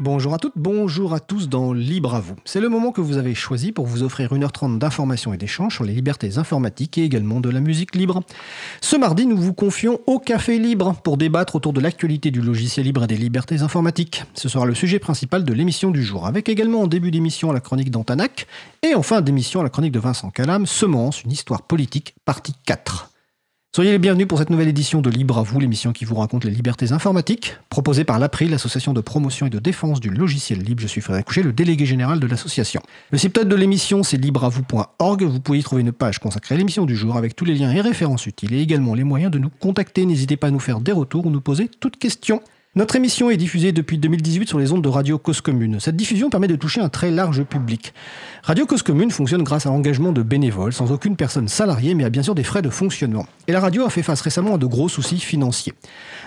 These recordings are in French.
Bonjour à toutes, bonjour à tous dans Libre à vous. C'est le moment que vous avez choisi pour vous offrir 1h30 d'informations et d'échanges sur les libertés informatiques et également de la musique libre. Ce mardi, nous vous confions au Café Libre pour débattre autour de l'actualité du logiciel libre et des libertés informatiques. Ce sera le sujet principal de l'émission du jour, avec également en début d'émission la chronique d'Antanac et en fin d'émission la chronique de Vincent Calam, Semence, une histoire politique, partie 4. Soyez les bienvenus pour cette nouvelle édition de Libre à vous, l'émission qui vous raconte les libertés informatiques, proposée par l'APRI, l'association de promotion et de défense du logiciel libre. Je suis Frédéric Couchet, le délégué général de l'association. Le site de l'émission, c'est libreavou.org. Vous pouvez y trouver une page consacrée à l'émission du jour avec tous les liens et références utiles et également les moyens de nous contacter. N'hésitez pas à nous faire des retours ou nous poser toutes questions. Notre émission est diffusée depuis 2018 sur les ondes de Radio Cause Commune. Cette diffusion permet de toucher un très large public. Radio Cause Commune fonctionne grâce à l'engagement de bénévoles, sans aucune personne salariée, mais à bien sûr des frais de fonctionnement. Et la radio a fait face récemment à de gros soucis financiers.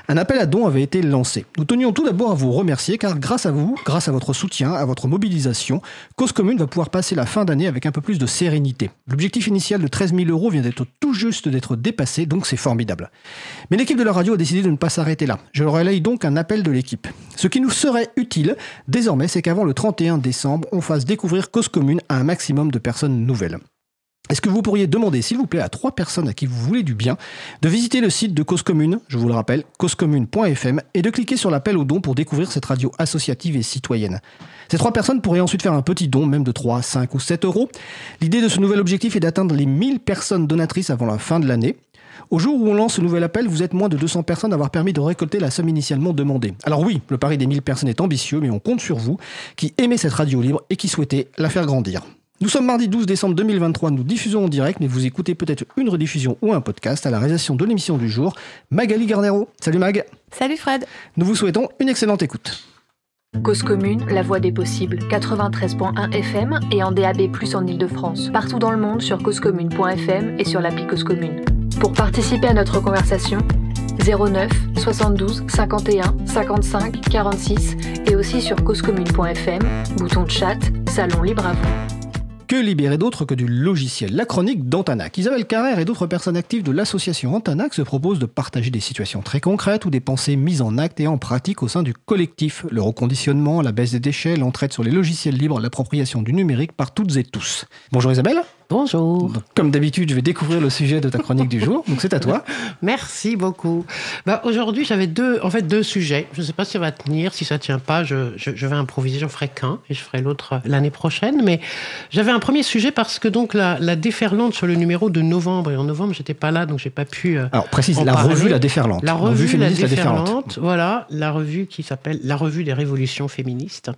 Un appel à dons avait été lancé. Nous tenions tout d'abord à vous remercier car grâce à vous, grâce à votre soutien, à votre mobilisation, Cause Commune va pouvoir passer la fin d'année avec un peu plus de sérénité. L'objectif initial de 13 000 euros vient d'être tout juste d'être dépassé, donc c'est formidable. Mais l'équipe de la radio a décidé de ne pas s'arrêter là. Je relaye donc un appel de l'équipe. Ce qui nous serait utile, désormais, c'est qu'avant le 31 décembre, on fasse découvrir Cause Commune à un maximum de personnes nouvelles. Est-ce que vous pourriez demander, s'il vous plaît, à trois personnes à qui vous voulez du bien, de visiter le site de Cause Commune, je vous le rappelle, causecommune.fm, et de cliquer sur l'appel au don pour découvrir cette radio associative et citoyenne. Ces trois personnes pourraient ensuite faire un petit don, même de 3, 5 ou 7 euros. L'idée de ce nouvel objectif est d'atteindre les 1000 personnes donatrices avant la fin de l'année. Au jour où on lance ce nouvel appel, vous êtes moins de 200 personnes à avoir permis de récolter la somme initialement demandée. Alors oui, le pari des 1000 personnes est ambitieux, mais on compte sur vous, qui aimez cette radio libre et qui souhaitez la faire grandir. Nous sommes mardi 12 décembre 2023, nous diffusons en direct, mais vous écoutez peut-être une rediffusion ou un podcast à la réalisation de l'émission du jour. Magali Garnero. Salut Mag. Salut Fred. Nous vous souhaitons une excellente écoute. Cause commune, la voix des possibles, 93.1 FM et en DAB+, en Ile-de-France. Partout dans le monde sur causecommune.fm et sur l'appli Cause Commune. Pour participer à notre conversation, 09 72 51 55 46 et aussi sur causecommune.fm, bouton de chat, salon libre à vous. Que libérer d'autre que du logiciel La chronique d'Antanac. Isabelle Carrère et d'autres personnes actives de l'association Antanac se proposent de partager des situations très concrètes ou des pensées mises en acte et en pratique au sein du collectif. Le reconditionnement, la baisse des déchets, l'entraide sur les logiciels libres, l'appropriation du numérique par toutes et tous. Bonjour Isabelle. Bonjour. comme d'habitude, je vais découvrir le sujet de ta chronique du jour. Donc c'est à toi. Merci beaucoup. Bah, Aujourd'hui, j'avais deux, en fait, deux sujets. Je ne sais pas si ça va tenir. Si ça ne tient pas, je, je, je vais improviser. J'en ferai qu'un et je ferai l'autre l'année prochaine. Mais j'avais un premier sujet parce que donc la, la, déferlante sur le numéro de novembre et en novembre, j'étais pas là, donc j'ai pas pu. Euh, Alors précise la parler. revue La Déferlante. La revue, féministe La Déferlante. La déferlante. Voilà, la revue qui s'appelle La Revue des révolutions féministes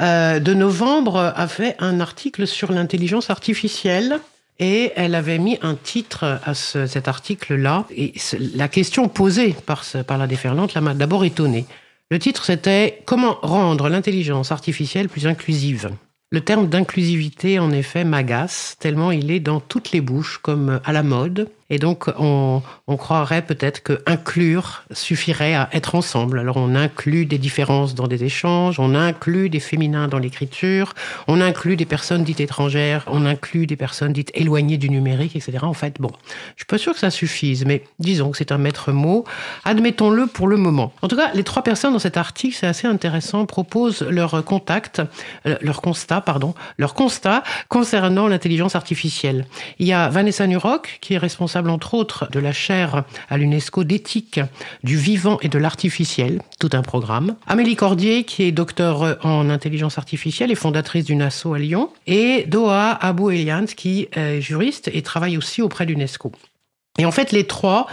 euh, de novembre a fait un article sur l'intelligence artificielle. Et elle avait mis un titre à ce, cet article-là. Et la question posée par, la déferlante m'a d'abord étonné. Le titre, c'était Comment rendre l'intelligence artificielle plus inclusive? Le terme d'inclusivité, en effet, m'agace, tellement il est dans toutes les bouches, comme à la mode. Et donc, on, croirait peut-être que inclure suffirait à être ensemble. Alors, on inclut des différences dans des échanges, on inclut des féminins dans l'écriture, on inclut des personnes dites étrangères, on inclut des personnes dites éloignées du numérique, etc. En fait, bon, je suis pas sûr que ça suffise, mais disons que c'est un maître mot. Admettons-le pour le moment. En tout cas, les trois personnes dans cet article, c'est assez intéressant, proposent leur contact, euh, leur constat, pardon, leur constat concernant l'intelligence artificielle. Il y a Vanessa Nurock, qui est responsable entre autres de la chaire à l'UNESCO d'éthique du vivant et de l'artificiel, tout un programme. Amélie Cordier, qui est docteur en intelligence artificielle et fondatrice d'une asso à Lyon. Et Doha Abou Elian, qui est juriste et travaille aussi auprès de l'UNESCO. Et en fait, les trois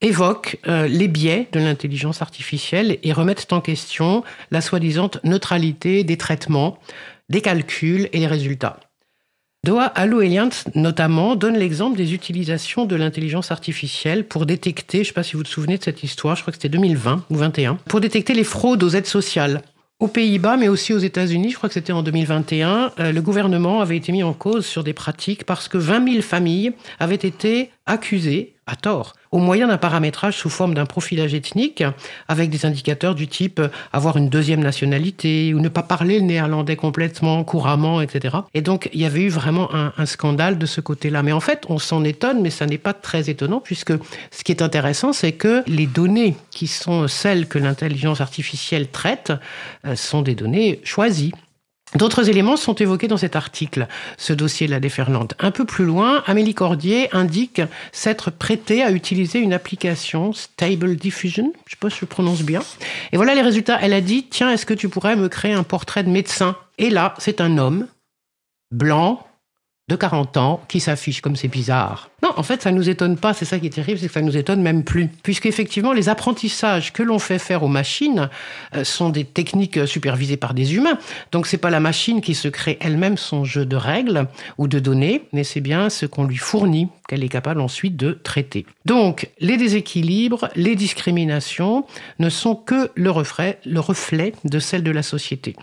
évoquent euh, les biais de l'intelligence artificielle et remettent en question la soi-disant neutralité des traitements, des calculs et les résultats. Doha Allo notamment, donne l'exemple des utilisations de l'intelligence artificielle pour détecter, je ne sais pas si vous vous souvenez de cette histoire, je crois que c'était 2020 ou 2021, pour détecter les fraudes aux aides sociales. Aux Pays-Bas, mais aussi aux États-Unis, je crois que c'était en 2021, euh, le gouvernement avait été mis en cause sur des pratiques parce que 20 000 familles avaient été accusées, à tort, au moyen d'un paramétrage sous forme d'un profilage ethnique avec des indicateurs du type avoir une deuxième nationalité ou ne pas parler le néerlandais complètement, couramment, etc. Et donc, il y avait eu vraiment un, un scandale de ce côté-là. Mais en fait, on s'en étonne, mais ça n'est pas très étonnant puisque ce qui est intéressant, c'est que les données qui sont celles que l'intelligence artificielle traite euh, sont des données choisies. D'autres éléments sont évoqués dans cet article, ce dossier de la déferlante. Un peu plus loin, Amélie Cordier indique s'être prêtée à utiliser une application Stable Diffusion, je sais pas si je prononce bien. Et voilà les résultats. Elle a dit, tiens, est-ce que tu pourrais me créer un portrait de médecin? Et là, c'est un homme, blanc, de 40 ans qui s'affiche comme c'est bizarre. Non, en fait, ça ne nous étonne pas. C'est ça qui est terrible, c'est que ça nous étonne même plus. Puisqu'effectivement, les apprentissages que l'on fait faire aux machines euh, sont des techniques supervisées par des humains. Donc, c'est pas la machine qui se crée elle-même son jeu de règles ou de données, mais c'est bien ce qu'on lui fournit qu'elle est capable ensuite de traiter. Donc, les déséquilibres, les discriminations ne sont que le reflet, le reflet de celle de la société.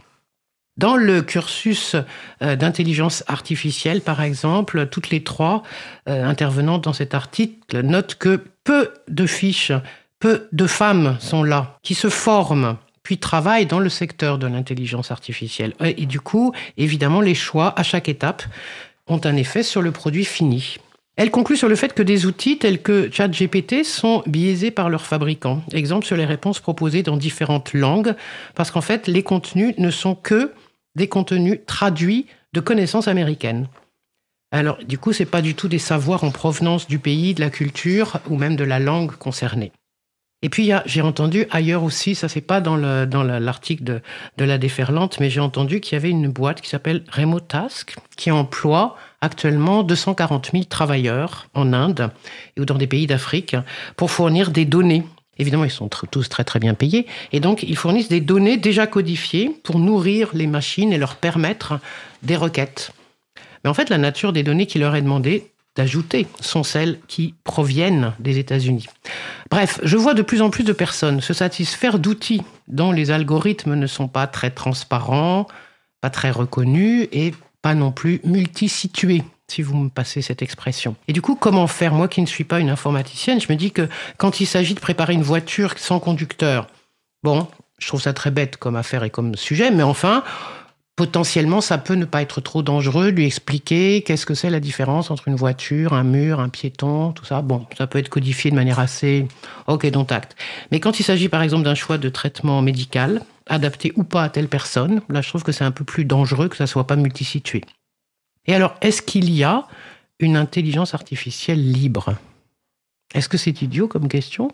Dans le cursus euh, d'intelligence artificielle, par exemple, toutes les trois euh, intervenantes dans cet article notent que peu de fiches, peu de femmes sont là, qui se forment puis travaillent dans le secteur de l'intelligence artificielle. Et du coup, évidemment, les choix à chaque étape ont un effet sur le produit fini. Elle conclut sur le fait que des outils tels que ChatGPT sont biaisés par leurs fabricants. Exemple sur les réponses proposées dans différentes langues, parce qu'en fait, les contenus ne sont que des contenus traduits de connaissances américaines. Alors, du coup, ce n'est pas du tout des savoirs en provenance du pays, de la culture ou même de la langue concernée. Et puis, j'ai entendu ailleurs aussi, ça c'est pas dans l'article de, de, la déferlante, mais j'ai entendu qu'il y avait une boîte qui s'appelle Remote Task, qui emploie actuellement 240 000 travailleurs en Inde ou dans des pays d'Afrique pour fournir des données Évidemment, ils sont tous très très bien payés. Et donc, ils fournissent des données déjà codifiées pour nourrir les machines et leur permettre des requêtes. Mais en fait, la nature des données qui leur est demandée d'ajouter sont celles qui proviennent des États-Unis. Bref, je vois de plus en plus de personnes se satisfaire d'outils dont les algorithmes ne sont pas très transparents, pas très reconnus et pas non plus multisitués si vous me passez cette expression. Et du coup, comment faire? Moi qui ne suis pas une informaticienne, je me dis que quand il s'agit de préparer une voiture sans conducteur, bon, je trouve ça très bête comme affaire et comme sujet, mais enfin, potentiellement, ça peut ne pas être trop dangereux, lui expliquer qu'est-ce que c'est la différence entre une voiture, un mur, un piéton, tout ça. Bon, ça peut être codifié de manière assez OK, dont acte. Mais quand il s'agit par exemple d'un choix de traitement médical, adapté ou pas à telle personne, là je trouve que c'est un peu plus dangereux que ça soit pas multisitué. Et alors, est-ce qu'il y a une intelligence artificielle libre? Est-ce que c'est idiot comme question?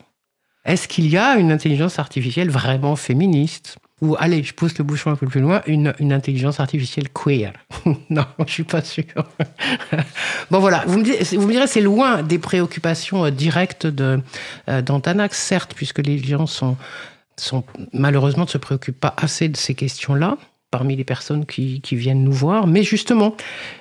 Est-ce qu'il y a une intelligence artificielle vraiment féministe? Ou, allez, je pousse le bouchon un peu plus loin, une, intelligence artificielle queer? non, je suis pas sûr. bon, voilà, vous me, vous direz, c'est loin des préoccupations euh, directes euh, d'Antanax, certes, puisque les gens sont malheureusement ne se préoccupent pas assez de ces questions-là parmi les personnes qui, viennent nous voir. Mais justement,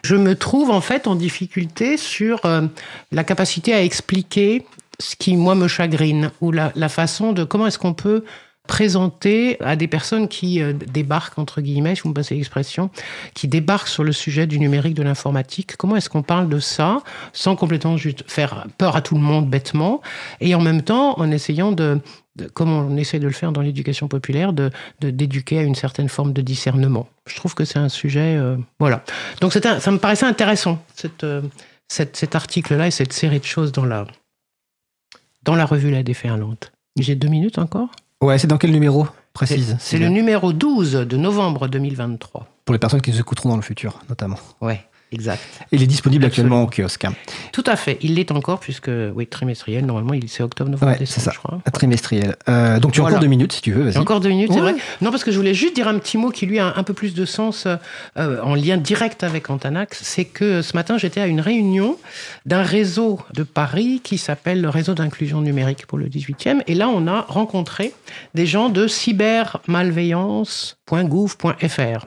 je me trouve en fait en difficulté sur euh, la capacité à expliquer ce qui, moi, me chagrine, ou la, façon de comment est-ce qu'on peut présenter à des personnes qui euh, débarquent, entre guillemets, si vous me passez l'expression, qui débarquent sur le sujet du numérique, de l'informatique, comment est-ce qu'on parle de ça sans complètement juste faire peur à tout le monde bêtement, et en même temps en essayant de, comme on essaie de le faire dans l'éducation populaire, de d'éduquer à une certaine forme de discernement. Je trouve que c'est un sujet, euh, voilà. Donc un, ça me paraissait intéressant euh, cette, cet article-là et cette série de choses dans la dans la revue La Déferlante. J'ai deux minutes encore? Ouais, c'est dans quel numéro précise C'est le numéro 12 de novembre 2023. Pour les personnes qui nous écouteront dans le futur, notamment. Ouais. Exact. Il est disponible actuellement au kiosque. Hein. Tout à fait. Il l'est encore puisque, oui, trimestriel, normalement, c'est octobre, novembre, ouais, c'est ça. je crois. Trimestriel. Euh, donc tu as encore deux minutes si tu veux, vas-y. Encore deux minutes, c'est vrai. Non, parce que je voulais juste dire un petit mot qui lui a un peu plus de sens euh, en lien direct avec Antanax. C'est que ce matin, j'étais à une réunion d'un réseau de Paris qui s'appelle le réseau d'inclusion numérique pour le 18e. Et là, on a rencontré des gens de cybermalveillance.gouv.fr.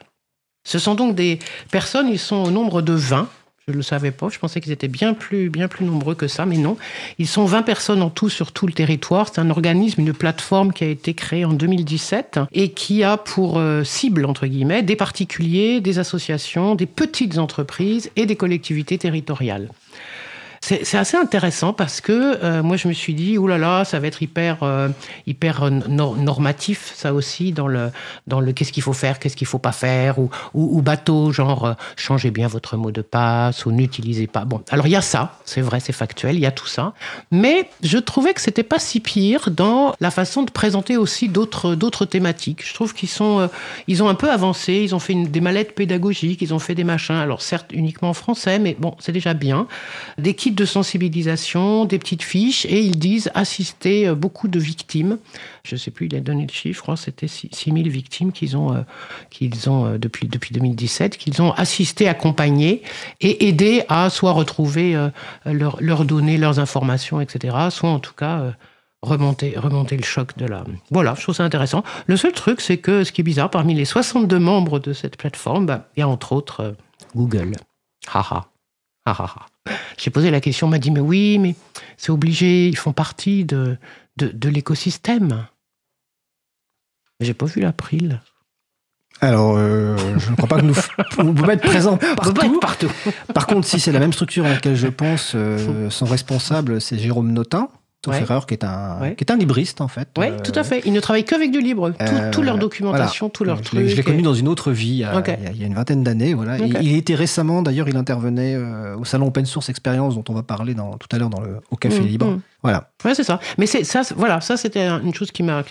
Ce sont donc des personnes, ils sont au nombre de 20. Je ne le savais pas, je pensais qu'ils étaient bien plus, bien plus nombreux que ça, mais non. Ils sont 20 personnes en tout sur tout le territoire. C'est un organisme, une plateforme qui a été créée en 2017 et qui a pour euh, cible, entre guillemets, des particuliers, des associations, des petites entreprises et des collectivités territoriales. C'est assez intéressant parce que euh, moi je me suis dit oulala là là, ça va être hyper euh, hyper normatif ça aussi dans le dans le qu'est-ce qu'il faut faire, qu'est-ce qu'il faut pas faire ou, bateau genre euh, changez bien votre mot de passe ou n'utilisez pas. Bon, alors il y a ça, c'est vrai, c'est factuel, il y a tout ça, mais je trouvais que c'était pas si pire dans la façon de présenter aussi d'autres d'autres thématiques. Je trouve qu'ils sont ils ont un peu avancé, ils ont fait des mallettes pédagogiques, ils ont fait des machins, alors certes uniquement en français, mais bon, c'est déjà bien. Des kits de sensibilisation, des petites fiches, et ils disent assister euh, beaucoup de victimes. Je ne sais plus, il a donné le chiffre, crois c'était 6000 victimes qu'ils ont, euh, qu'ils ont euh, depuis, depuis 2017, qu'ils ont assisté, accompagné et aidé à soit retrouver leurs données, leurs informations, etc., soit en tout cas remonter, remonter le choc de la... Voilà, je trouve ça intéressant. Le seul truc, c'est que ce qui est bizarre, parmi les 62 membres de cette plateforme, bah, il y a entre autres Google. Haha. Haha. J'ai posé la question, on m'a dit, mais oui, mais c'est obligé, ils font partie de, de, de l'écosystème. J'ai pas vu l'April. Alors, euh, je ne crois pas que nous pouvons être présents partout. partout. Par contre, si c'est la même structure à laquelle je pense, euh, son responsable, c'est Jérôme Notin qui est un qui est un libriste en fait. Oui, tout à fait. Il ne travaille qu'avec du libre. Tout, leur documentation, tout leur truc. Je l'ai connu dans une autre vie il y a, une vingtaine d'années. Voilà. Il, était récemment, d'ailleurs, il intervenait euh, au salon Open Source Experience dont on va parler dans, tout à l'heure dans le au Café mm, Libre. Mm. Voilà. Ouais, c'est ça. Mais c'est ça, voilà, ça c'était une chose qui m'a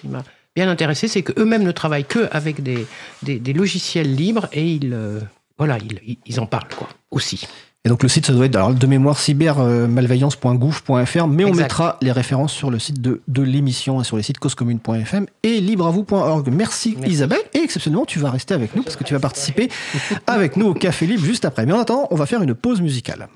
bien intéressé, c'est qu'eux-mêmes ne travaillent que avec des, des, logiciels libres et ils euh, voilà, ils, ils en parlent quoi aussi. Et donc le site, ça doit être alors, de mémoire cybermalveillance.gouv.fr, mais on mettra les références sur le site de, de l'émission, et sur les sites causecommune.fm et libreavou.org. Merci, Merci, Isabelle. Et exceptionnellement, tu vas rester avec nous parce que tu vas participer avec nous au Café Libre juste après. Mais en attendant, on va faire une pause musicale.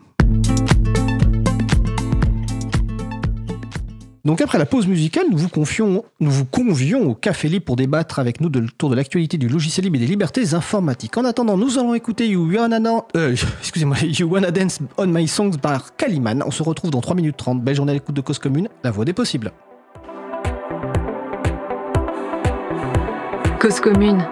Donc après la pause musicale, nous vous, confions, nous vous convions au Café Libre pour débattre avec nous de tour de l'actualité du logiciel libre et des libertés informatiques. En attendant, nous allons écouter You Wanna, euh, Dance on My Songs par Kaliman. On se retrouve dans 3 minutes 30. Belle journée à l'écoute de Cause Commune, la voix des possibles. Cause Commune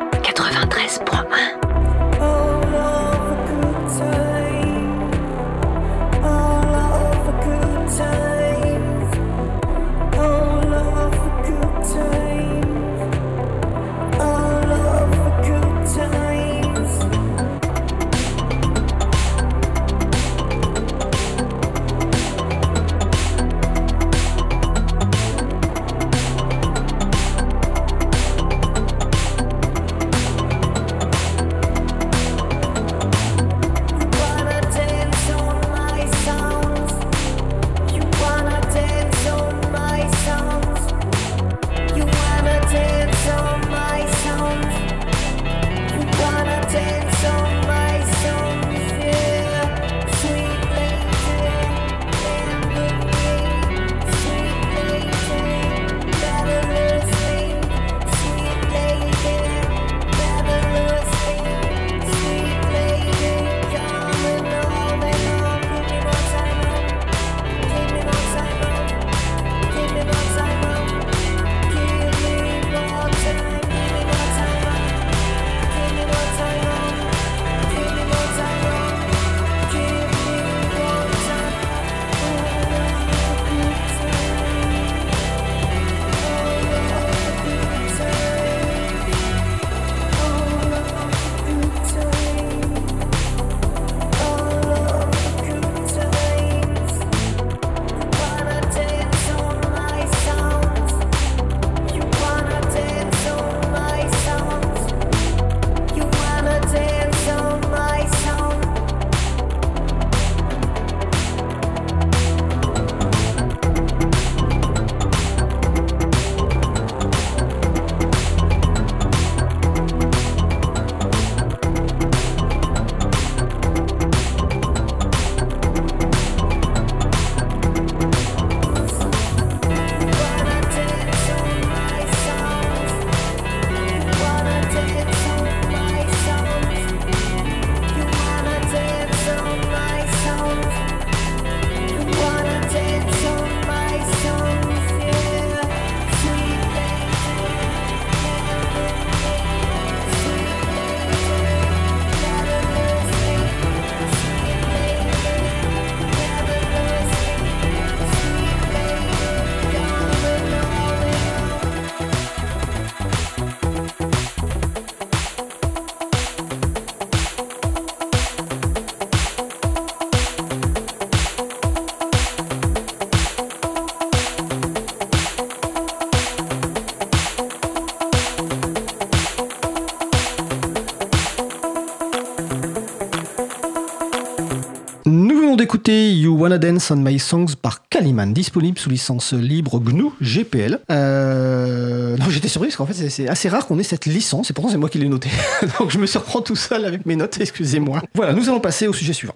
You Wanna Dance on My Songs par Kaliman, disponible sous licence libre GNU GPL. Euh... J'étais surpris parce qu'en fait, c'est assez rare qu'on ait cette licence et pourtant c'est moi qui l'ai noté. Donc je me surprends tout seul avec mes notes, excusez-moi. Voilà, nous allons passer au sujet suivant.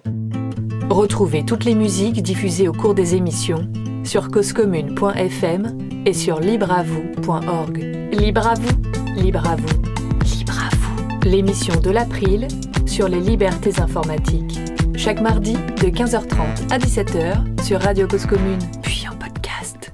Retrouvez toutes les musiques diffusées au cours des émissions sur causecommune.fm et sur libreavoue.org. Libre à vous, libre à vous, libre à vous. L'émission de l'April sur les libertés informatiques. Chaque mardi de 15h30 à 17h sur Radio Cause Commune.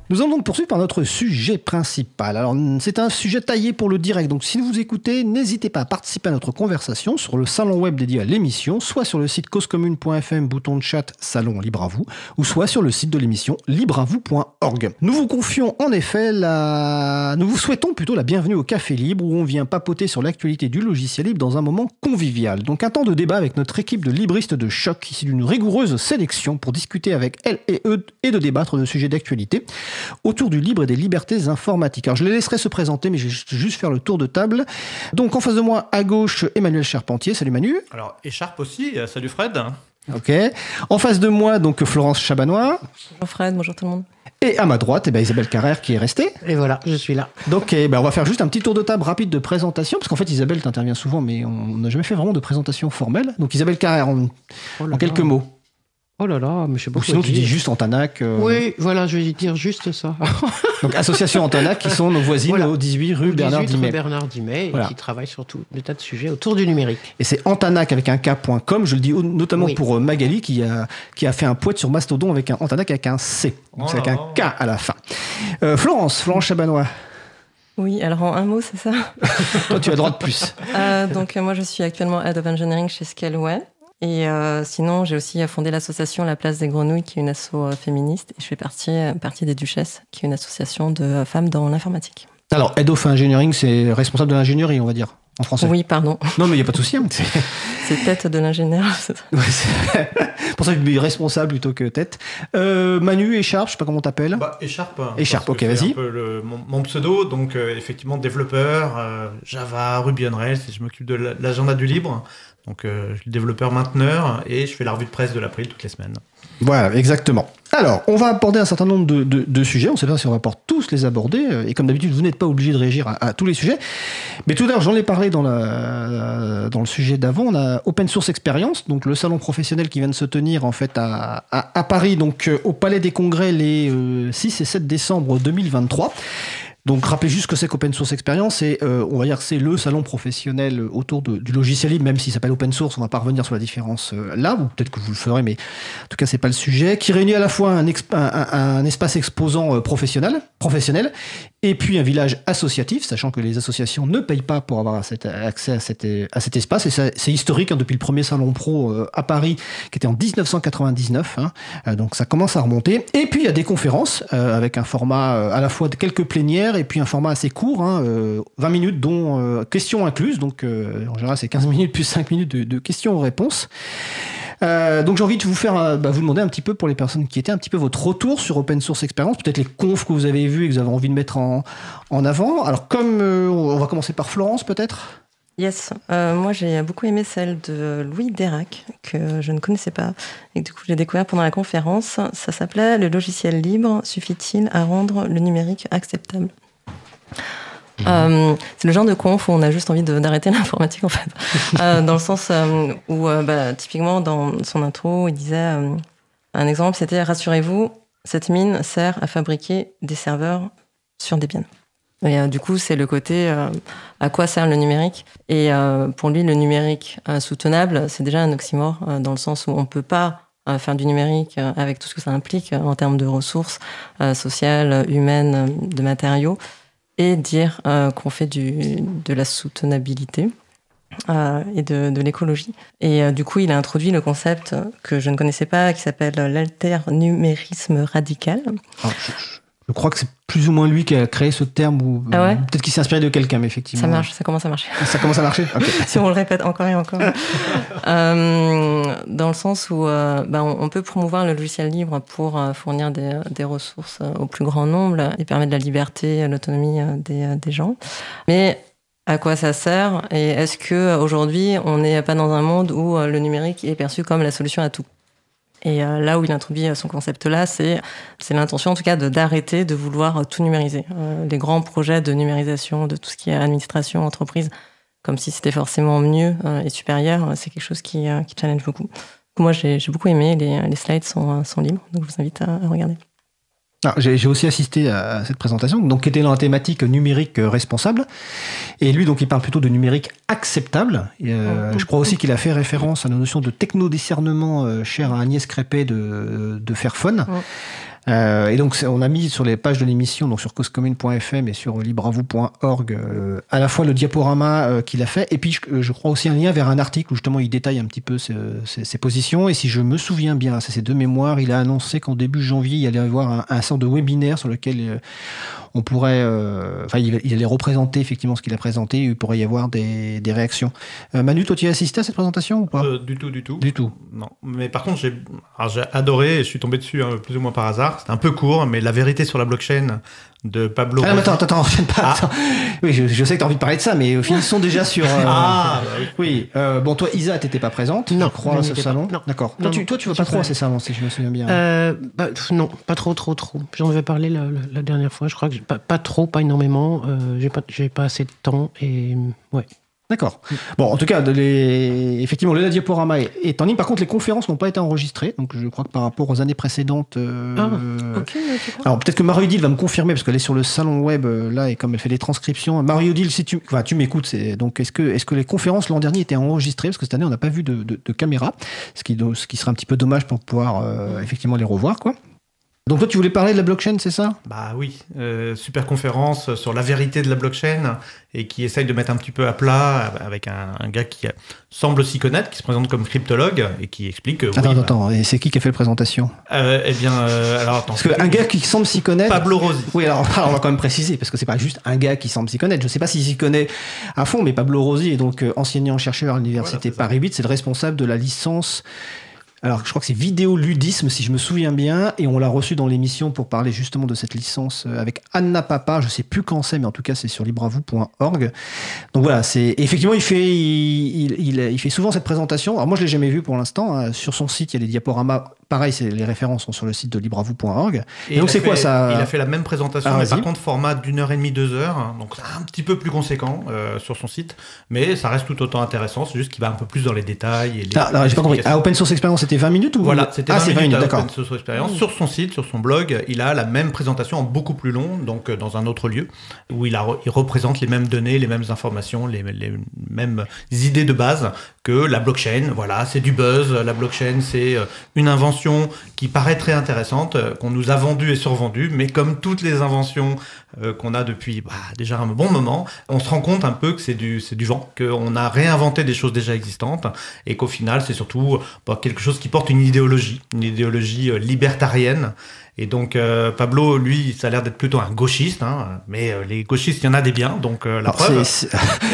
Nous allons donc poursuivre par notre sujet principal. Alors, c'est un sujet taillé pour le direct, donc si vous écoutez, n'hésitez pas à participer à notre conversation sur le salon web dédié à l'émission, soit sur le site causecommune.fm, bouton de chat, salon libre à vous, ou soit sur le site de l'émission libreavou.org. Nous vous confions en effet la... Nous vous souhaitons plutôt la bienvenue au Café Libre, où on vient papoter sur l'actualité du logiciel libre dans un moment convivial. Donc un temps de débat avec notre équipe de libristes de choc, ici d'une rigoureuse sélection pour discuter avec elles et eux et de débattre de sujets d'actualité autour du libre et des libertés informatiques. Alors je les laisserai se présenter, mais je vais juste faire le tour de table. Donc en face de moi, à gauche, Emmanuel Charpentier. Salut Manu. Alors écharpe aussi. Euh, salut Fred. Ok. En face de moi, donc Florence Chabanois. Bonjour Fred, bonjour tout le monde. Et à ma droite, eh ben, Isabelle Carrère qui est restée. Et voilà, je suis là. Donc eh ben, on va faire juste un petit tour de table rapide de présentation, parce qu'en fait Isabelle t'intervient souvent, mais on n'a jamais fait vraiment de présentation formelle. Donc Isabelle Carrère, en, Oh en quelques mots. Oh là là, mais je sais pas Ou sinon tu dis juste Antanac. euh, Oui, voilà, je vais dire juste ça. Donc association Antanac qui sont nos voisines Voilà. au 18 rue Au Bernard 18 rue Dimet. Bernard Dimet, et qui travaille sur tout des tas de sujets autour du numérique. Et c'est Antanac avec un K.com, je le dis notamment Oui. pour euh, Magali qui a, qui a fait un poète sur Mastodon avec un Antanac avec un C. Donc Oh c'est avec un K à la fin. Euh, Florence, Florence Chabanois, Oui, alors en un mot, c'est ça? toi tu as droit de plus. Euh, donc moi, je suis actuellement Head of Engineering chez Scaleway. Et euh, sinon, j'ai aussi fondé l'association La Place des Grenouilles, qui est une asso euh, féministe. Et je fais partie, euh, partie des Duchesses, qui est une association de femmes dans l'informatique. Alors, Head of Engineering, c'est responsable de l'ingénierie, on va dire, en français. Oui, pardon. Non, mais il n'y a pas de souci. hein. C'est C'est tête de l'ingénieur. ouais, c'est- pour ça que je dis responsable plutôt que tête. Euh, Manu, Écharpe, je sais pas comment t'appelles. Bah, écharpe. hein, Écharpe, ok, vas-y. mon, mon pseudo, donc euh, effectivement développeur, euh, Java, Ruby on Rails, et je m'occupe de la- l'agenda du libre. Donc euh, je suis développeur mainteneur et je fais la revue de presse de l'April toutes les semaines. Voilà, exactement. Alors, on va aborder un certain nombre de, de- sujets. On ne sait pas si on va pouvoir tous les aborder. euh, Et comme d'habitude, vous n'êtes pas obligé de réagir à, tous les sujets. Mais tout l'heure, j'en ai parlé dans, la, dans le sujet d'avant. On a Open Source Experience, donc le salon professionnel qui vient de se tenir en fait à, à- Paris, donc euh, au Palais des Congrès les euh, 6 et 7 décembre 2023. Donc, rappelez juste que c'est qu'Open Source Experience. C'est, euh, on va dire, que c'est le salon professionnel autour de- du logiciel libre, même s'il s'appelle Open Source. On va pas revenir sur la différence euh, là, peut-être que vous le ferez, mais en tout cas, c'est pas le sujet. Qui réunit à la fois un, espace exposant euh, professionnel, professionnel, et puis un village associatif, sachant que les associations ne payent pas pour avoir accès à cet, espace. Et c'est historique hein, depuis le premier salon pro euh, à Paris, qui était en 1999. hein. Euh, donc ça commence à remonter. Et puis il y a des conférences euh, avec un format euh, à la fois de quelques plénières et puis un format assez court, hein, euh, 20 minutes, dont euh, questions incluses. Donc euh, en général, c'est 15 minutes plus 5 minutes de, questions-réponses. Donc j'ai envie de vous faire, bah, vous demander un petit peu pour les personnes qui étaient un petit peu votre retour sur Open Source Experience, peut-être les confs que vous avez vus et que vous avez envie de mettre en, avant. Alors comme on va commencer par Florence peut-être? Yes, moi j'ai beaucoup aimé celle de Louis Dérac, que je ne connaissais pas, et que du coup j'ai découvert pendant la conférence. Ça s'appelait Le logiciel libre suffit-il à rendre le numérique acceptable? Euh, c'est le genre de conf où on a juste envie d'arrêter l'informatique en fait. Euh, dans le sens euh, où, bah, typiquement, dans son intro, il disait un exemple c'était Rassurez-vous, cette mine sert à fabriquer des serveurs sur Debian. Et du coup, c'est le côté à quoi sert le numérique. Et pour lui, le numérique soutenable, c'est déjà un oxymore, dans le sens où on ne peut pas faire du numérique avec tout ce que ça implique en termes de ressources sociales, humaines, de matériaux, et dire euh, qu'on fait du, de la soutenabilité. euh, et de, de l'écologie. Et euh, du coup, il a introduit le concept que je ne connaissais pas, qui s'appelle l'alternumérisme radical. Je, je- crois que c'est plus ou moins lui qui a créé ce terme ou Ah ouais peut-être qu'il s'est inspiré de quelqu'un, mais effectivement. Ça marche, ça commence à marcher. Ça commence à marcher. Ok. si on le répète encore et encore. Euh, dans le sens où euh, ben, on, peut promouvoir le logiciel libre pour euh, fournir des, des ressources euh, au plus grand nombre et permettre la liberté, l'autonomie euh, des, des gens. Mais à quoi ça sert? Et est-ce que aujourd'hui on n'est pas dans un monde où le numérique est perçu comme la solution à tout? Et là où il introduit son concept-là, c'est l'intention en tout cas d'arrêter de, vouloir tout numériser. les grands projets de numérisation de tout ce qui est administration, entreprise, comme si c'était forcément mieux et supérieur, c'est quelque chose qui, qui, challenge beaucoup. Moi, j'ai beaucoup aimé, les, les slides sont, sont, libres, donc je vous invite à regarder. Ah, j'ai aussi assisté à cette présentation, donc qui était dans la thématique numérique euh, responsable. Et lui, donc, il parle plutôt de numérique acceptable. Euh, je crois aussi qu'il a fait référence à la notion de technodiscernement euh, cher à Agnès Crépet de, de Fairphone. Euh, et donc, on a mis sur les pages de l'émission, donc sur causecommune.fm et sur libravou.org, euh, à la fois le diaporama euh, qu'il a fait, et puis je, crois aussi un lien vers un article où justement il détaille un petit peu ses, ses, positions. Et si je me souviens bien, c'est ces deux mémoires, il a annoncé qu'en début janvier, il allait y avoir un, un sort de webinaire sur lequel on pourrait, euh, enfin, il, allait représenter effectivement ce qu'il a présenté. Il pourrait y avoir des, réactions. Euh, Manu, toi, tu as assisté à cette présentation ou pas? Euh, Du tout, du tout. Du tout. Non. Mais par contre, j'ai adoré. Et je suis tombé dessus hein, plus ou moins par hasard. C'était un peu court, mais la vérité sur la blockchain de Pablo. Ah, attends, attends, attends, pas. Ah. Oui, je, sais que tu as envie de parler de ça, mais finissons déjà sur. ah, bah oui. oui. bon, toi, Isa, t'étais pas présente, non, je crois, à ce salon. D'accord. Toi, tu, toi, tu vas pas trop à ces salons, si je me souviens bien. Bah, non, pas trop, trop, trop. J'en avais parlé la, la, dernière fois. Je crois que pas, pas trop, pas énormément. Euh, j'ai pas, j'ai pas assez de temps et ouais. D'accord. Bon, en tout cas, les... effectivement, le diaporama est en ligne. Par contre, les conférences n'ont pas été enregistrées. Donc, je crois que par rapport aux années précédentes. Euh... Ah, Alors, peut-être que Marie-Odile va me confirmer, parce qu'elle est sur le salon web, euh, là, et comme elle fait des transcriptions. Marie-Odile, si tu, enfin, tu m'écoutes, c'est... donc, est-ce que, est-ce que les conférences l'an dernier étaient enregistrées? Parce que cette année, on n'a pas vu de, de, caméra, ce qui, ce qui serait un petit peu dommage pour pouvoir euh, effectivement les revoir, quoi. Donc toi, tu voulais parler de la blockchain, c'est ça? Bah oui, euh, super conférence sur la vérité de la blockchain et qui essaye de mettre un petit peu à plat avec un, gars qui semble s'y connaître, qui se présente comme cryptologue et qui explique. attends, oui, attends, attends, et c'est qui qui a fait la présentation? Euh, Eh bien, euh, alors attends. Parce qu'un gars qui semble s'y connaître. Pablo Rossi. Oui, alors, on va quand même préciser parce que c'est pas juste un gars qui semble s'y connaître. Je sais pas s'il s'y connaît à fond, mais Pablo Rossi est donc enseignant chercheur à l'université Paris 8, c'est le responsable de la licence alors, je crois que c'est Vidéoludisme, si je me souviens bien, et on l'a reçu dans l'émission pour parler justement de cette licence euh, avec Anna Papa. Je sais plus quand c'est, mais en tout cas, c'est sur libravou.org. Donc voilà, c'est effectivement, il fait, souvent cette présentation. Alors moi, je l'ai jamais vu pour l'instant. Hein. Sur son site, il y a des diaporamas Pareil, les références sont sur le site de libravou.org. Et, donc c'est quoi ça Il a fait la même présentation, ah, mais par contre format d'une heure et demie, deux heures. Donc c'est un petit peu plus conséquent euh, sur son site, mais ça reste tout autant intéressant. C'est juste qu'il va un peu plus dans les détails. Et les ah, j'ai pas compris. À Open Source Experience, c'était 20 minutes ou Voilà, c'était 20, ah, minutes, Open Source Experience. Sur son site, sur son blog, il a la même présentation en beaucoup plus long, donc euh, dans un autre lieu, où il, a, il représente les mêmes données, les mêmes informations, les, les mêmes idées de base que la blockchain. Voilà, c'est du buzz. La blockchain, c'est euh, une invention qui paraît très intéressante, euh, qu'on nous a vendue et survendue, mais comme toutes les inventions euh, qu'on a depuis bah, déjà un bon moment, on se rend compte un peu que c'est du, du vent, qu'on a réinventé des choses déjà existantes, et qu'au final, c'est surtout bah, quelque chose qui porte une idéologie, une idéologie euh, libertarienne. Et donc Pablo, lui, ça a l'air d'être plutôt un gauchiste, hein, mais les gauchistes, il y en a des biens, donc la preuve.